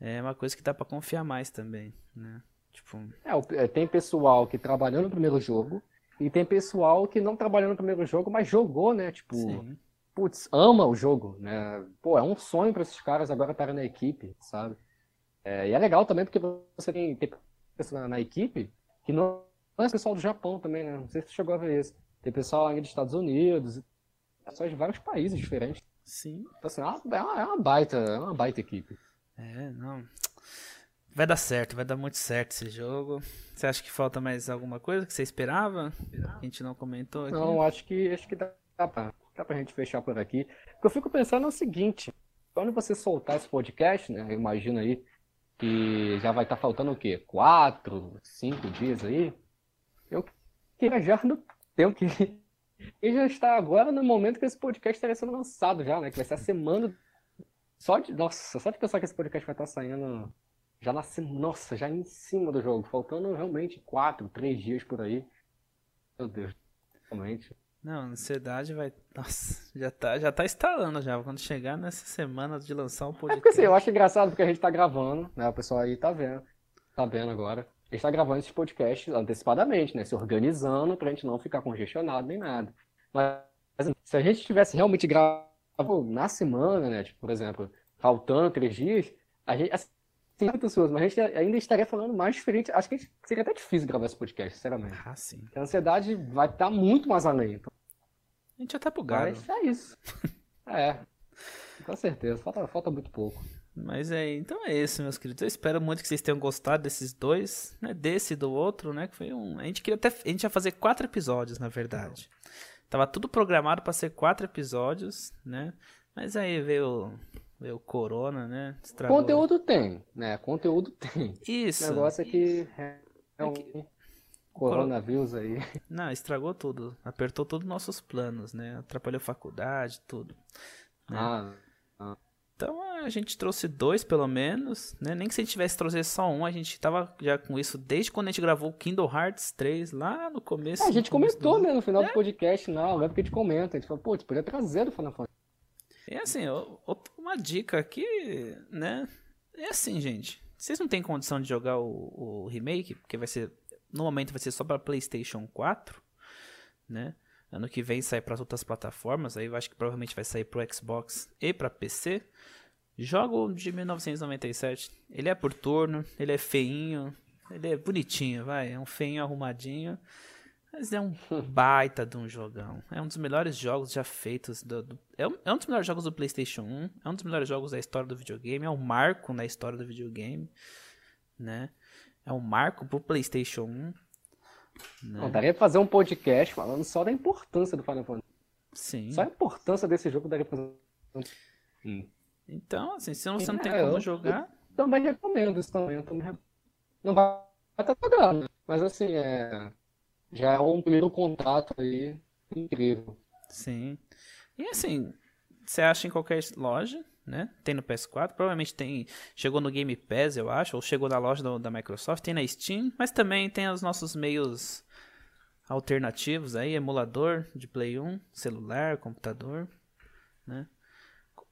É uma coisa que dá para confiar mais também, né? Tipo... É, é, tem pessoal que trabalhou no primeiro jogo e tem pessoal que não trabalhou no primeiro jogo, mas jogou, né? Tipo, Sim. Putz, ama o jogo, né? Pô, é um sonho para esses caras agora estarem na equipe, sabe? É, e é legal também porque você tem, tem na, na, equipe que não é pessoal do Japão também, né? Não sei se você chegou a ver isso. Tem pessoal aí dos Estados Unidos, pessoas de vários países diferentes. Sim. Então, assim, é uma, é uma baita, é uma baita equipe. É, não. Vai dar certo, vai dar muito certo esse jogo. Você acha que falta mais alguma coisa que você esperava? Que a gente não comentou aqui? Não, acho que acho que dá, dá, pra, dá pra gente fechar por aqui. O que eu fico pensando é o seguinte: quando você soltar esse podcast, né? Eu imagino aí que já vai estar tá faltando o quê? Quatro, cinco dias aí. Eu queria já no tempo que. E já está agora no momento que esse podcast estaria sendo lançado já, né? Que vai ser a semana. Só de. Nossa, só de pensar que esse podcast vai estar tá saindo já na Nossa, já em cima do jogo. Faltando realmente quatro, três dias por aí. Meu Deus, realmente. Não, a ansiedade vai. Nossa, já tá, já tá instalando já. Quando chegar nessa semana de lançar um podcast. É porque, assim, eu acho engraçado porque a gente tá gravando, né? O pessoal aí tá vendo. Tá vendo agora. A gente tá gravando esse podcast antecipadamente, né? Se organizando pra gente não ficar congestionado nem nada. Mas assim, se a gente tivesse realmente gravado na semana, né? Tipo, por exemplo, faltando três dias, a gente. Assim, muito ansioso, mas a gente ainda estaria falando mais diferente. Acho que seria até difícil gravar esse podcast, sinceramente. Ah, sim. Porque a ansiedade vai estar muito mais além. Então... A gente já tá bugado. Mas é isso. é. Com certeza. Falta, falta muito pouco. Mas é, então é isso, meus queridos. Eu espero muito que vocês tenham gostado desses dois, né? Desse e do outro, né? Que foi um. A gente queria até. A gente ia fazer quatro episódios, na verdade. Tava tudo programado para ser quatro episódios, né? Mas aí veio o Corona, né? Estragou. Conteúdo tem, né? Conteúdo tem. Isso. O negócio é que é um é coronavírus aí. Não, estragou tudo. Apertou todos os nossos planos, né? Atrapalhou faculdade, tudo. Né? Ah, ah. Então a gente trouxe dois pelo menos, né? Nem que se a gente tivesse trazer só um, a gente tava já com isso desde quando a gente gravou o Kindle Hearts 3 lá no começo. É, a gente comentou, do... né, no final é. do podcast, não, lembra que a gente comenta, a gente falou, pô, a gente podia trazer o Final Fantasy. E assim, uma dica aqui, né? É assim, gente. Vocês não têm condição de jogar o, o remake, porque vai ser. No momento vai ser só para PlayStation 4, né? Ano que vem sai para as outras plataformas, aí eu acho que provavelmente vai sair pro Xbox e para PC. Jogo de 1997. Ele é por turno, ele é feinho, ele é bonitinho, vai, é um feinho arrumadinho. Mas é um baita de um jogão. É um dos melhores jogos já feitos. Do, do, é, um, é, um, dos melhores jogos do PlayStation 1. É um dos melhores jogos da história do videogame. É um marco na história do videogame. Né? É um marco pro PlayStation 1. Né? Não, daria pra fazer um podcast falando só da importância do Final Fantasy. Sim. Só a importância desse jogo daria pra fazer. Hum. Então, assim, se você não tem é, como jogar. também recomendo isso também. também Não vai estar pagando, mas assim, é. Já é um primeiro contato aí incrível. Sim. E assim, você acha em qualquer loja, né? Tem no PS4, provavelmente tem. Chegou no Game Pass, eu acho, ou chegou na loja do, da Microsoft, tem na Steam, mas também tem os nossos meios alternativos aí, emulador de Play 1, celular, computador, né?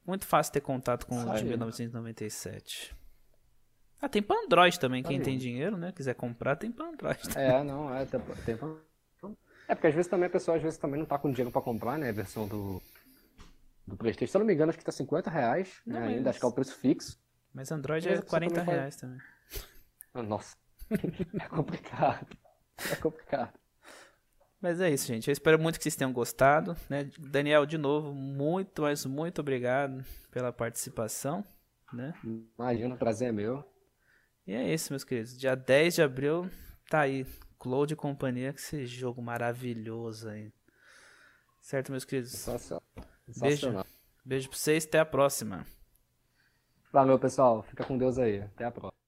Muito fácil ter contato com o de 1997. Ah, tem pra Android também, quem tem dinheiro, né? Quiser comprar, tem pra Android. Também. É, não, é, tem, tem pra... É, porque às vezes também a pessoa às vezes também não tá com dinheiro pra comprar, né? A versão do, do Playstation. Se eu não me engano, acho que tá 50 reais, não, né? Mas... Ainda acho que é o preço fixo. Mas Android é 40 também reais também. Ah, nossa. é complicado. É complicado. Mas é isso, gente. Eu espero muito que vocês tenham gostado. Né? Daniel, de novo, muito, mas muito obrigado pela participação. Né? Imagina, o prazer é meu. E é isso, meus queridos. Dia 10 de abril, tá aí. Cloud e companhia, que esse jogo maravilhoso aí. Certo, meus queridos? Sensacional. Beijo. Beijo pra vocês, até a próxima. Valeu, pessoal. Fica com Deus aí. Até a próxima.